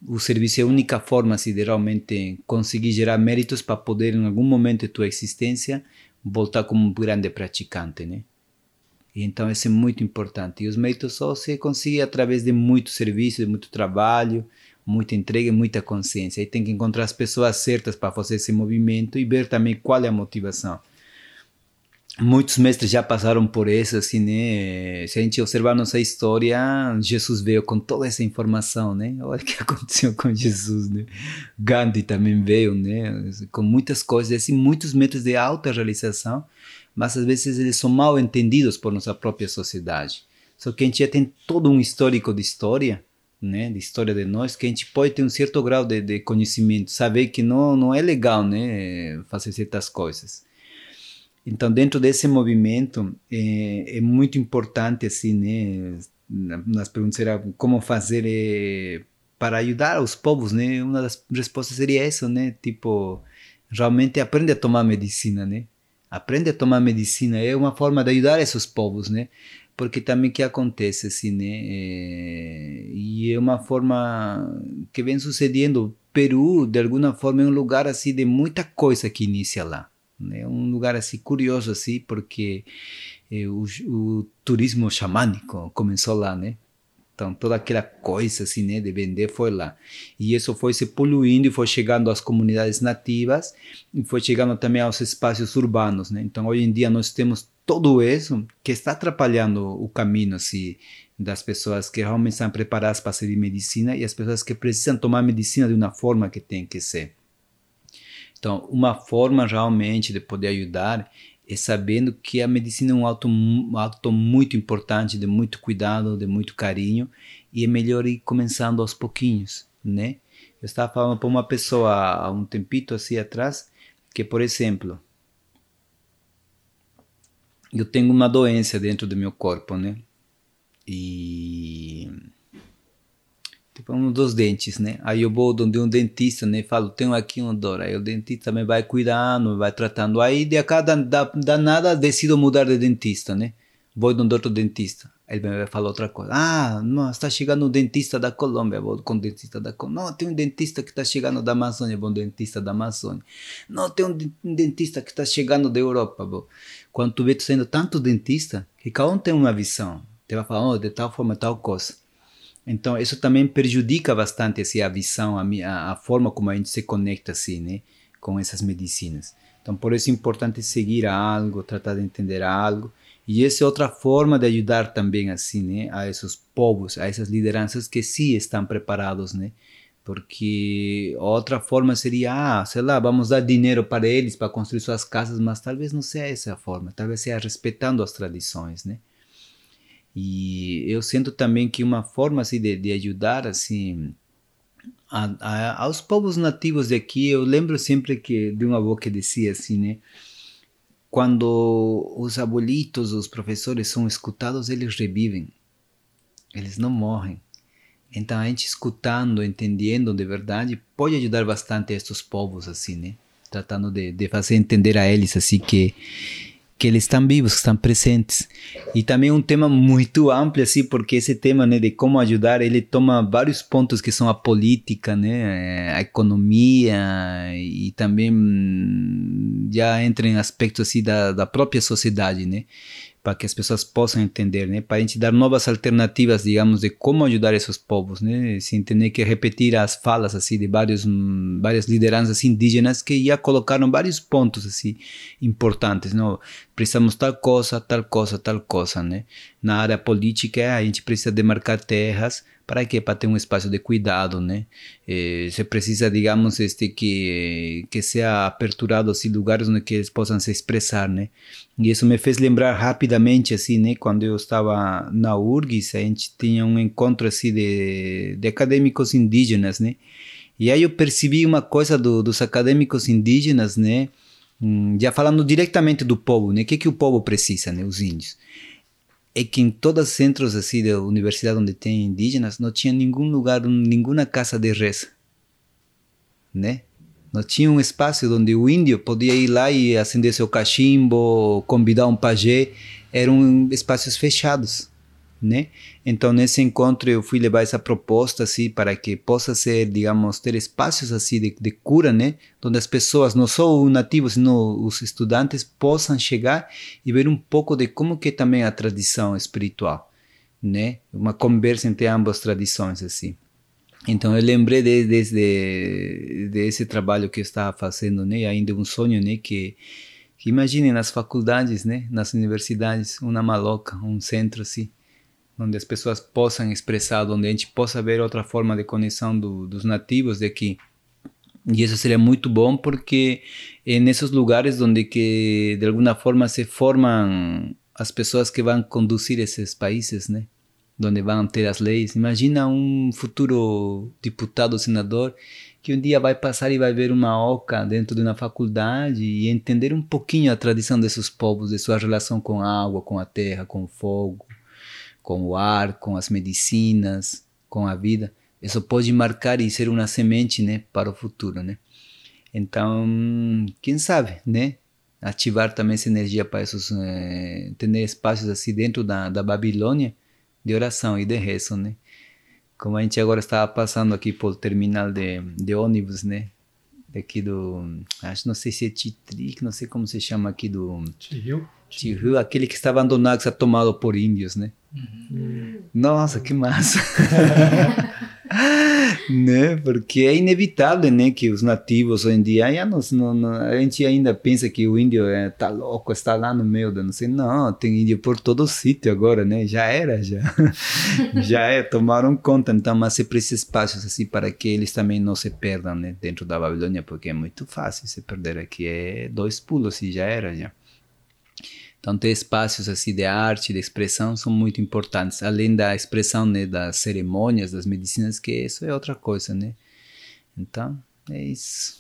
o serviço é a única forma assim, de realmente conseguir gerar méritos para poder, em algum momento de tua existência, voltar como um grande praticante, né? E então isso é muito importante. E os méritos só se conseguem através de muito serviço, de muito trabalho, muita entrega e muita consciência. Aí tem que encontrar as pessoas certas para fazer esse movimento e ver também qual é a motivação muitos mestres já passaram por isso, assim, né? Se a gente observar nossa história, Jesus veio com toda essa informação, né? Olha o que (laughs) aconteceu com Jesus, né? Gandhi também veio, né? Com muitas coisas, assim, muitos métodos de alta realização, mas às vezes eles são mal entendidos por nossa própria sociedade. Só que a gente já tem todo um histórico de história, né? De história de nós, que a gente pode ter um certo grau de, de conhecimento, saber que não, não é legal, né? Fazer certas coisas. Então, dentro desse movimento, é, é muito importante, assim, né? Nas perguntas era como fazer é, para ajudar os povos, né? Uma das respostas seria essa, né? Tipo, realmente aprende a tomar medicina, né? Aprende a tomar medicina é uma forma de ajudar esses povos, né? Porque também que acontece assim, né? É, e é uma forma que vem sucedendo. Peru, de alguma forma, é um lugar assim de muita coisa que inicia lá é um lugar assim curioso assim, porque eh, o, o, turismo xamânico começou lá, né? Então toda aquela coisa assim, né, de vender foi lá. E isso foi se poluindo e foi chegando às comunidades nativas e foi chegando também aos espaços urbanos, né? Então hoje em dia nós temos tudo isso que está atrapalhando o caminho assim das pessoas que realmente estão preparadas para servir medicina e as pessoas que precisam tomar medicina de uma forma que tem que ser. Então, uma forma realmente de poder ajudar é sabendo que a medicina é um ato, um ato muito importante, de muito cuidado, de muito carinho, e é melhor ir começando aos pouquinhos, né? Eu estava falando para uma pessoa há um tempito assim atrás, que, por exemplo, eu tenho uma doença dentro do meu corpo, né? E tipo um dos dentes, né? Aí eu vou onde um dentista, né? Falo, tenho aqui uma dor. Aí o dentista também vai cuidando, vai tratando. Aí de cada da, da nada decido mudar de dentista, né? Vou de um outro dentista. Aí ele vai falar outra coisa. Ah, não, está chegando um dentista da Colômbia, vou com o dentista da Colômbia. Não, tem um dentista que está chegando da Amazônia, vou um dentista da Amazônia. Não, tem um dentista que está chegando da Europa, vou. Quando tu vê tu sendo tanto dentista, que cada um tem uma visão. Te vai falar, oh, de tal forma, tal coisa. Então, isso também prejudica bastante assim, a visão, a, a forma como a gente se conecta assim, né, com essas medicinas. Então, por isso é importante seguir algo, tratar de entender algo. E essa é outra forma de ajudar também assim, né, a esses povos, a essas lideranças que sim estão preparados, né? Porque outra forma seria, ah, sei lá, vamos dar dinheiro para eles para construir suas casas, mas talvez não seja essa a forma, talvez seja respeitando as tradições, né? E eu sinto também que uma forma assim, de, de ajudar assim, a, a, aos povos nativos daqui, eu lembro sempre que de uma avó que dizia assim, né? quando os abuelitos, os professores são escutados, eles revivem. Eles não morrem. Então a gente escutando, entendendo de verdade, pode ajudar bastante estes povos assim, né? Tratando de, de fazer entender a eles assim que que eles estão vivos, que estão presentes. E também um tema muito amplo, assim, porque esse tema né, de como ajudar, ele toma vários pontos que são a política, né, a economia e também hum, já entra em aspectos assim, da, da própria sociedade, né para que as pessoas possam entender, né? Para a gente dar novas alternativas, digamos, de como ajudar esses povos, né? Sem ter que repetir as falas assim de vários várias lideranças indígenas que já colocaram vários pontos assim importantes, não? Precisamos tal coisa, tal coisa, tal coisa, né? Na área política a gente precisa demarcar terras para quê? Para ter um espaço de cuidado, né? Eh, você precisa, digamos, este que que seja aperturado assim lugares onde eles possam se expressar, né? E isso me fez lembrar rapidamente assim, né? Quando eu estava na URGS, a gente tinha um encontro assim de, de acadêmicos indígenas, né? E aí eu percebi uma coisa do, dos acadêmicos indígenas, né? Hum, já falando diretamente do povo, né? O que que o povo precisa, né? Os índios é que em todos os centros assim da universidade onde tem indígenas não tinha nenhum lugar, nenhuma casa de reza, né? Não tinha um espaço onde o índio podia ir lá e acender seu cachimbo, convidar um pajé, eram espaços fechados né? Então nesse encontro eu fui levar essa proposta assim para que possa ser, digamos, ter espaços assim de, de cura, né? Onde as pessoas, não só os nativos, sino os estudantes possam chegar e ver um pouco de como que é também a tradição espiritual, né? Uma conversa entre ambas tradições assim. Então eu lembrei de, de, de, desse trabalho que eu estava fazendo, né? Ainda um sonho, né? Que que imagine nas faculdades, né? Nas universidades, uma maloca, um centro assim onde as pessoas possam expressar, onde a gente possa ver outra forma de conexão do, dos nativos daqui. E isso seria muito bom porque é nesses lugares onde que de alguma forma se formam as pessoas que vão conduzir esses países, né? Onde vão ter as leis. Imagina um futuro deputado, senador, que um dia vai passar e vai ver uma oca dentro de uma faculdade e entender um pouquinho a tradição desses povos, de sua relação com a água, com a terra, com o fogo, com o ar, com as medicinas, com a vida. Isso pode marcar e ser uma semente, né, para o futuro, né? Então, quem sabe, né? Ativar também essa energia para esses, é, ter espaços assim dentro da, da Babilônia de oração e de rezo, né? Como a gente agora estava passando aqui pelo terminal de, de ônibus, né? Daqui do, acho não sei se é Titric, não sei como se chama aqui do... Tiril? Tiril, aquele que estava abandonado, que está tomado por índios, né? Uhum. Nossa, que massa! (laughs) né? Porque é inevitável, né, que os nativos hoje em dia, já não, não, a gente ainda pensa que o índio é, tá louco, está lá no meio da não sei, não, tem índio por todo sítio agora, né? Já era, já, (laughs) já é, tomaram conta, então, mas se precisa espaços assim para que eles também não se perdam, né, dentro da Babilônia, porque é muito fácil se perder aqui, é dois pulos e já era, já. Então, ter espaços assim de arte, de expressão são muito importantes, além da expressão né, das cerimônias, das medicinas, que isso é outra coisa, né? Então, é isso.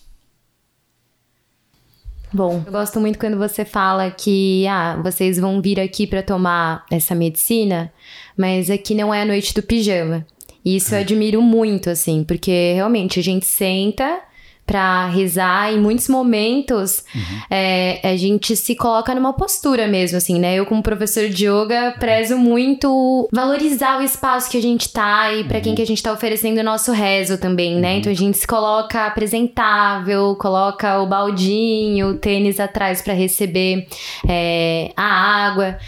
Bom, eu gosto muito quando você fala que ah, vocês vão vir aqui para tomar essa medicina, mas aqui não é a noite do pijama. Isso eu admiro muito, assim, porque realmente a gente senta para rezar. Em muitos momentos, uhum. é, a gente se coloca numa postura mesmo, assim, né? Eu, como professor de yoga, prezo muito valorizar o espaço que a gente tá e para uhum. quem que a gente tá oferecendo o nosso rezo também, né? Uhum. Então a gente se coloca apresentável, coloca o baldinho, o tênis atrás para receber é, a água.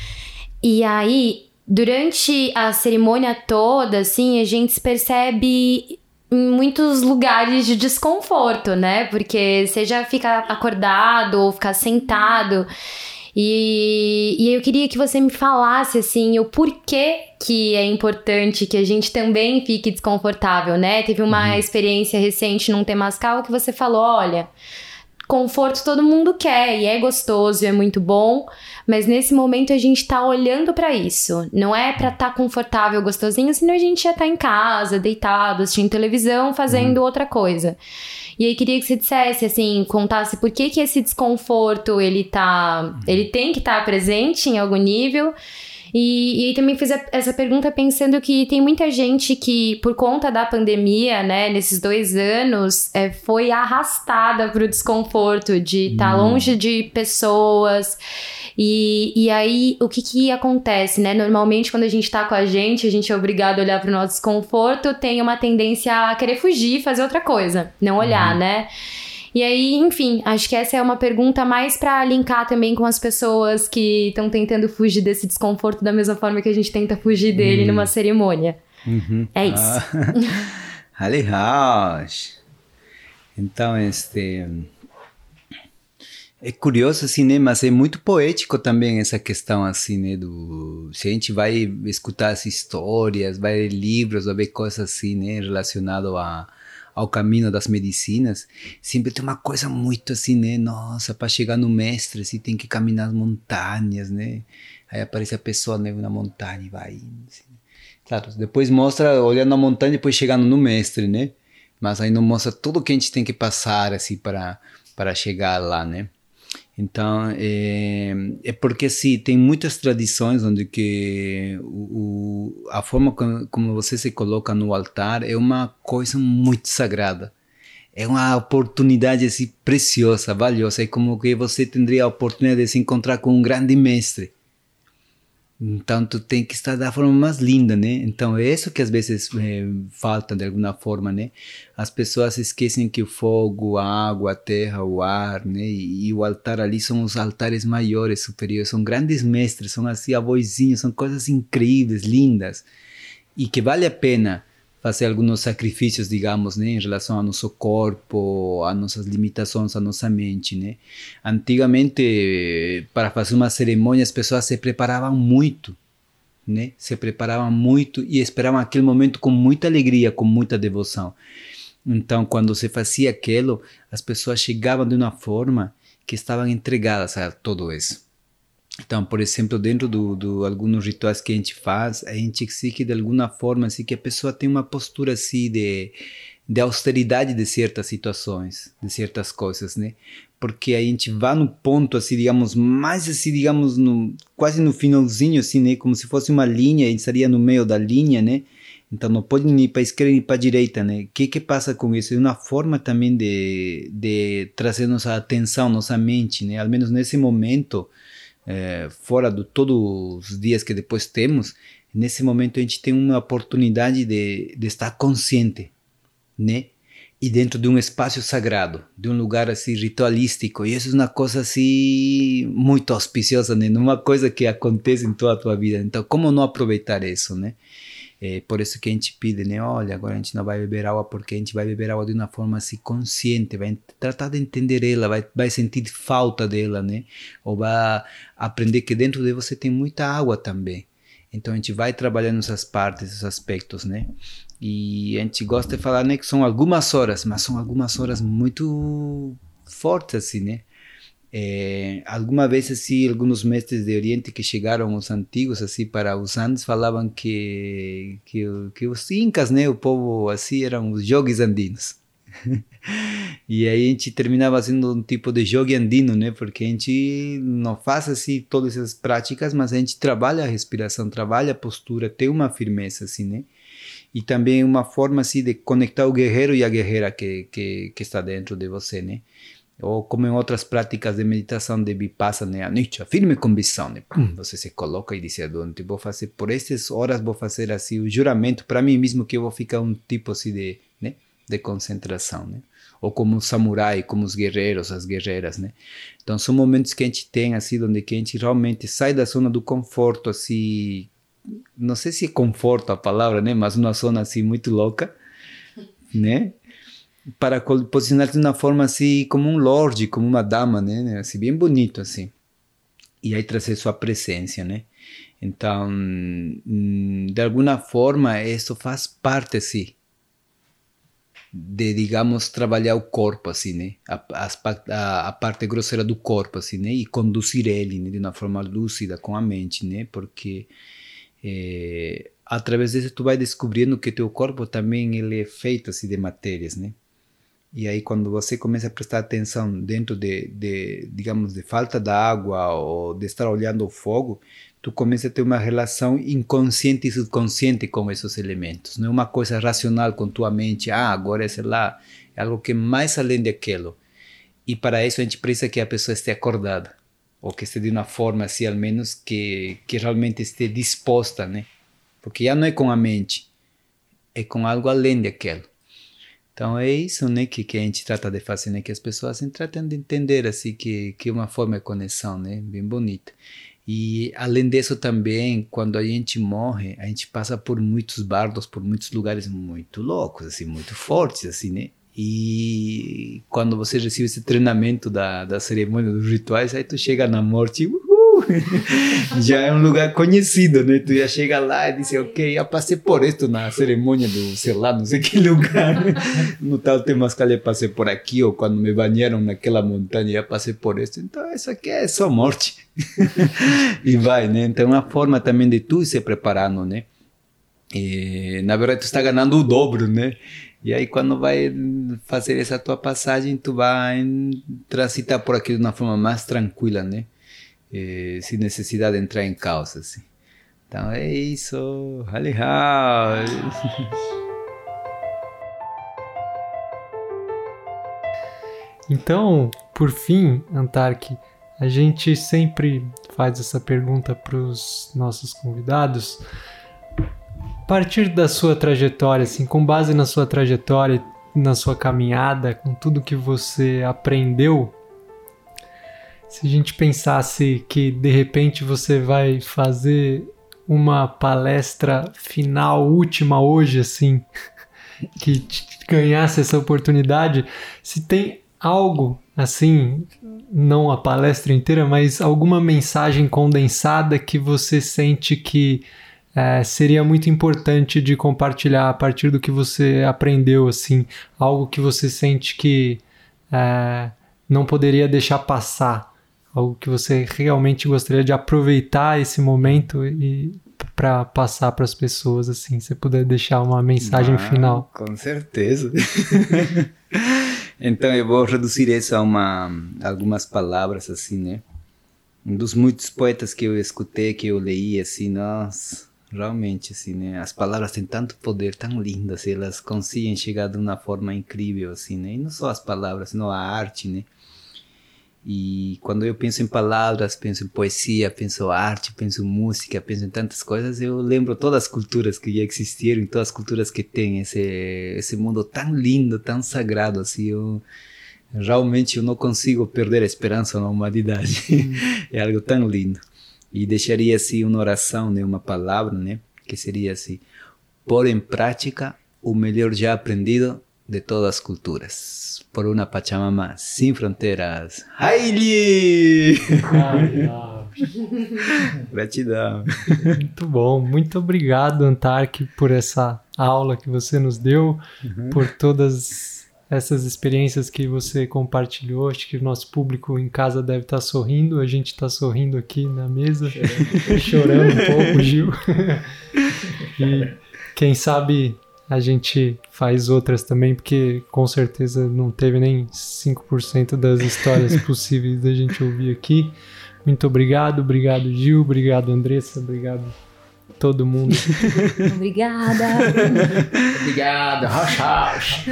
E aí, durante a cerimônia toda, assim, a gente percebe muitos lugares de desconforto, né? Porque seja ficar acordado ou ficar sentado. E, e eu queria que você me falasse assim o porquê que é importante que a gente também fique desconfortável, né? Teve uma uhum. experiência recente num Temascal que você falou: olha, conforto todo mundo quer e é gostoso, é muito bom, mas nesse momento a gente tá olhando para isso. Não é para estar tá confortável, gostosinho, senão a gente já tá em casa, deitado, assistindo televisão, fazendo uhum. outra coisa. E aí queria que você dissesse, assim, contasse por que que esse desconforto, ele tá, ele tem que estar tá presente em algum nível e, e aí também fiz a, essa pergunta pensando que tem muita gente que, por conta da pandemia, né, nesses dois anos, é, foi arrastada para o desconforto de estar tá hum. longe de pessoas. E, e aí, o que que acontece, né? Normalmente, quando a gente tá com a gente, a gente é obrigado a olhar para o nosso desconforto, tem uma tendência a querer fugir, fazer outra coisa, não olhar, uhum. né? E aí, enfim, acho que essa é uma pergunta mais para linkar também com as pessoas que estão tentando fugir desse desconforto da mesma forma que a gente tenta fugir dele uhum. numa cerimônia. Uhum. É isso. Ah, (laughs) legal. Então, este é curioso assim, né? Mas é muito poético também essa questão assim, né? Do se a gente vai escutar as histórias, vai ler livros, vai ver coisas assim, né? Relacionado a ao caminho das medicinas, sempre tem uma coisa muito assim, né? Nossa, para chegar no mestre, assim, tem que caminhar as montanhas, né? Aí aparece a pessoa né, na montanha e vai indo, assim. Claro, depois mostra olhando a montanha e depois chegando no mestre, né? Mas aí não mostra tudo que a gente tem que passar, assim, para chegar lá, né? Então, é, é porque sim, tem muitas tradições onde que o, a forma como, como você se coloca no altar é uma coisa muito sagrada. É uma oportunidade assim, preciosa, valiosa. É como que você teria a oportunidade de se encontrar com um grande mestre então tu tem que estar da forma mais linda, né? Então é isso que às vezes é, falta de alguma forma, né? As pessoas esquecem que o fogo, a água, a terra, o ar, né? E, e o altar ali são os altares maiores, superiores, são grandes mestres, são assim avózinhos, são coisas incríveis, lindas e que vale a pena fazer alguns sacrifícios, digamos, né, em relação ao nosso corpo, às nossas limitações, à nossa mente, né? Antigamente, para fazer uma cerimônia, as pessoas se preparavam muito, né? Se preparavam muito e esperavam aquele momento com muita alegria, com muita devoção. Então, quando se fazia aquilo, as pessoas chegavam de uma forma que estavam entregadas a todo isso. Então, por exemplo, dentro do, do alguns rituais que a gente faz, a gente exige de alguma forma assim que a pessoa tenha uma postura assim de de austeridade de certas situações, de certas coisas, né? Porque a gente vai no ponto assim, digamos, mais assim, digamos, no, quase no finalzinho assim, né? Como se fosse uma linha, a gente estaria no meio da linha, né? Então não pode ir para a esquerda nem para a direita, né? O que que passa com isso? É uma forma também de, de trazer nossa atenção, nossa mente, né? Ao menos nesse momento, é, fora de todos os dias que depois temos, nesse momento a gente tem uma oportunidade de, de estar consciente, né? E dentro de um espaço sagrado, de um lugar assim ritualístico, e isso é uma coisa assim muito auspiciosa, né? Uma coisa que acontece em toda a tua vida. Então, como não aproveitar isso, né? É por isso que a gente pede, né? Olha, agora a gente não vai beber água porque a gente vai beber água de uma forma assim consciente, vai tratar de entender ela, vai, vai sentir falta dela, né? Ou vai aprender que dentro de você tem muita água também. Então a gente vai trabalhando essas partes, esses aspectos, né? E a gente gosta de falar, né, que são algumas horas, mas são algumas horas muito fortes, assim, né? É, alguma vez assim alguns mestres de Oriente que chegaram os antigos assim para os Andes falavam que que, que os incas né o povo assim eram os jogos andinos. (laughs) E aí a gente terminava sendo um tipo de jogo andino né porque a gente não faz assim todas essas práticas mas a gente trabalha a respiração trabalha a postura tem uma firmeza assim né. E também uma forma assim de conectar o guerreiro e a guerreira que que, que está dentro de você né ou como em outras práticas de meditação de vipassana, né? a firme convicção, né? Pum, você se coloca e diz, durante vou fazer por estas horas vou fazer assim o juramento para mim mesmo que eu vou ficar um tipo assim de, né? de concentração, né? Ou como um samurai, como os guerreiros, as guerreiras, né? Então são momentos que a gente tem assim, onde que a gente realmente sai da zona do conforto, assim, não sei se é conforto a palavra, né? Mas uma zona assim muito louca, né? Para posicionar-se de uma forma assim como um lord, como uma dama, né? Assim bem bonito assim. E aí trazer sua presença, né? Então, hum, de alguma forma, isso faz parte assim de, digamos, trabalhar o corpo, assim, né? A, a, a, parte grosseira do corpo, assim, né? E conduzir ele né? de uma forma lúcida com a mente, né? Porque é, através disso tu vai descobrindo que teu corpo também ele é feito assim, de matérias, né? E aí quando você começa a prestar atenção dentro de, de digamos, de falta de água ou de estar olhando o fogo, tu começa a ter uma relação inconsciente e subconsciente com esses elementos. Não é uma coisa racional com tua mente, ah, agora é sei lá, é algo que é mais além daquilo. E para isso a gente precisa que a pessoa esteja acordada, ou que esteja de uma forma assim, ao menos que, que realmente esteja disposta, né? Porque já não é com a mente, é com algo além daquilo. Então é isso, né, que, que a gente trata de fazer, né, que as pessoas assim, tratam de entender assim que que é uma forma de conexão, né, bem bonita. E além disso também, quando a gente morre, a gente passa por muitos bardos, por muitos lugares muito loucos, assim, muito fortes, assim, né? E quando você recebe esse treinamento da, da cerimônia dos rituais, aí tu chega na morte, uh, já é um lugar conhecido, né? Tu já chega lá e diz, ok, já passei por isso na cerimônia do, sei lá, não sei que lugar. (laughs) No tal Temascal eu passei por aqui, ou quando me banharam naquela montanha, já passei por isso. Então, isso aqui é só morte. e (laughs) vai, né? Então, é uma forma também de tu se preparando, né? E, na verdade, tu está ganhando o dobro, né? E aí, quando vai fazer essa tua passagem, tu vai transitar por aqui de uma forma mais tranquila, né? E, sem necessidade de entrar em causa. Então, é isso. Legal! (laughs) Então, por fim, Antarque, a gente sempre faz essa pergunta para os nossos convidados. A partir da sua trajetória, assim, com base na sua trajetória, na sua caminhada, com tudo que você aprendeu, se a gente pensasse que de repente você vai fazer uma palestra final, última hoje, assim, (laughs) que ganhasse essa oportunidade, se tem algo assim não a palestra inteira, mas alguma mensagem condensada que você sente que é, seria muito importante de compartilhar a partir do que você aprendeu, assim, algo que você sente que é, não poderia deixar passar, algo que você realmente gostaria de aproveitar esse momento e para passar para as pessoas, assim, se puder deixar uma mensagem ah, final. Com certeza. (laughs) Então eu vou reduzir isso a uma, algumas palavras assim, né? Um dos muitos poetas que eu escutei, que eu li, assim, nossa, realmente, assim, né? As palavras têm tanto poder, tão lindas, elas conseguem chegar de uma forma incrível, assim, né? E não só as palavras, não a arte, né? E quando eu penso em palavras, penso em poesia, penso em arte, penso em música, penso em tantas coisas, eu lembro todas as culturas que já existiram, todas as culturas que têm esse esse mundo tão lindo, tão sagrado assim. Eu realmente eu não consigo perder a esperança na humanidade. (laughs) é algo tão lindo. E deixaria assim uma oração, né, uma palavra, né, que seria assim: pôr em prática o melhor já aprendido de todas as culturas. Por uma Pachamama sem fronteiras. Haile! (laughs) Gratidão. Muito bom. Muito obrigado, Antark, por essa aula que você nos deu, uhum. por todas essas experiências que você compartilhou. Acho que o nosso público em casa deve estar sorrindo. A gente está sorrindo aqui na mesa, chorando, chorando um pouco, Gil. (laughs) e quem sabe a gente faz outras também, porque com certeza não teve nem 5% das histórias (laughs) possíveis da gente ouvir aqui. Muito obrigado, obrigado Gil, obrigado Andressa, obrigado todo mundo. (laughs) Obrigada. obrigado, Rocha.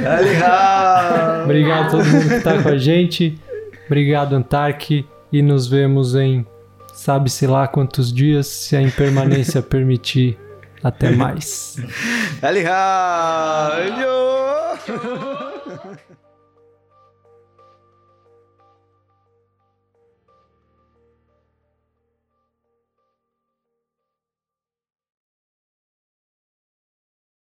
obrigado a todo mundo que está com a gente. Obrigado, Antark. E nos vemos em sabe-se lá quantos dias, se a impermanência permitir. Até mais. (laughs) Aliás! (laughs)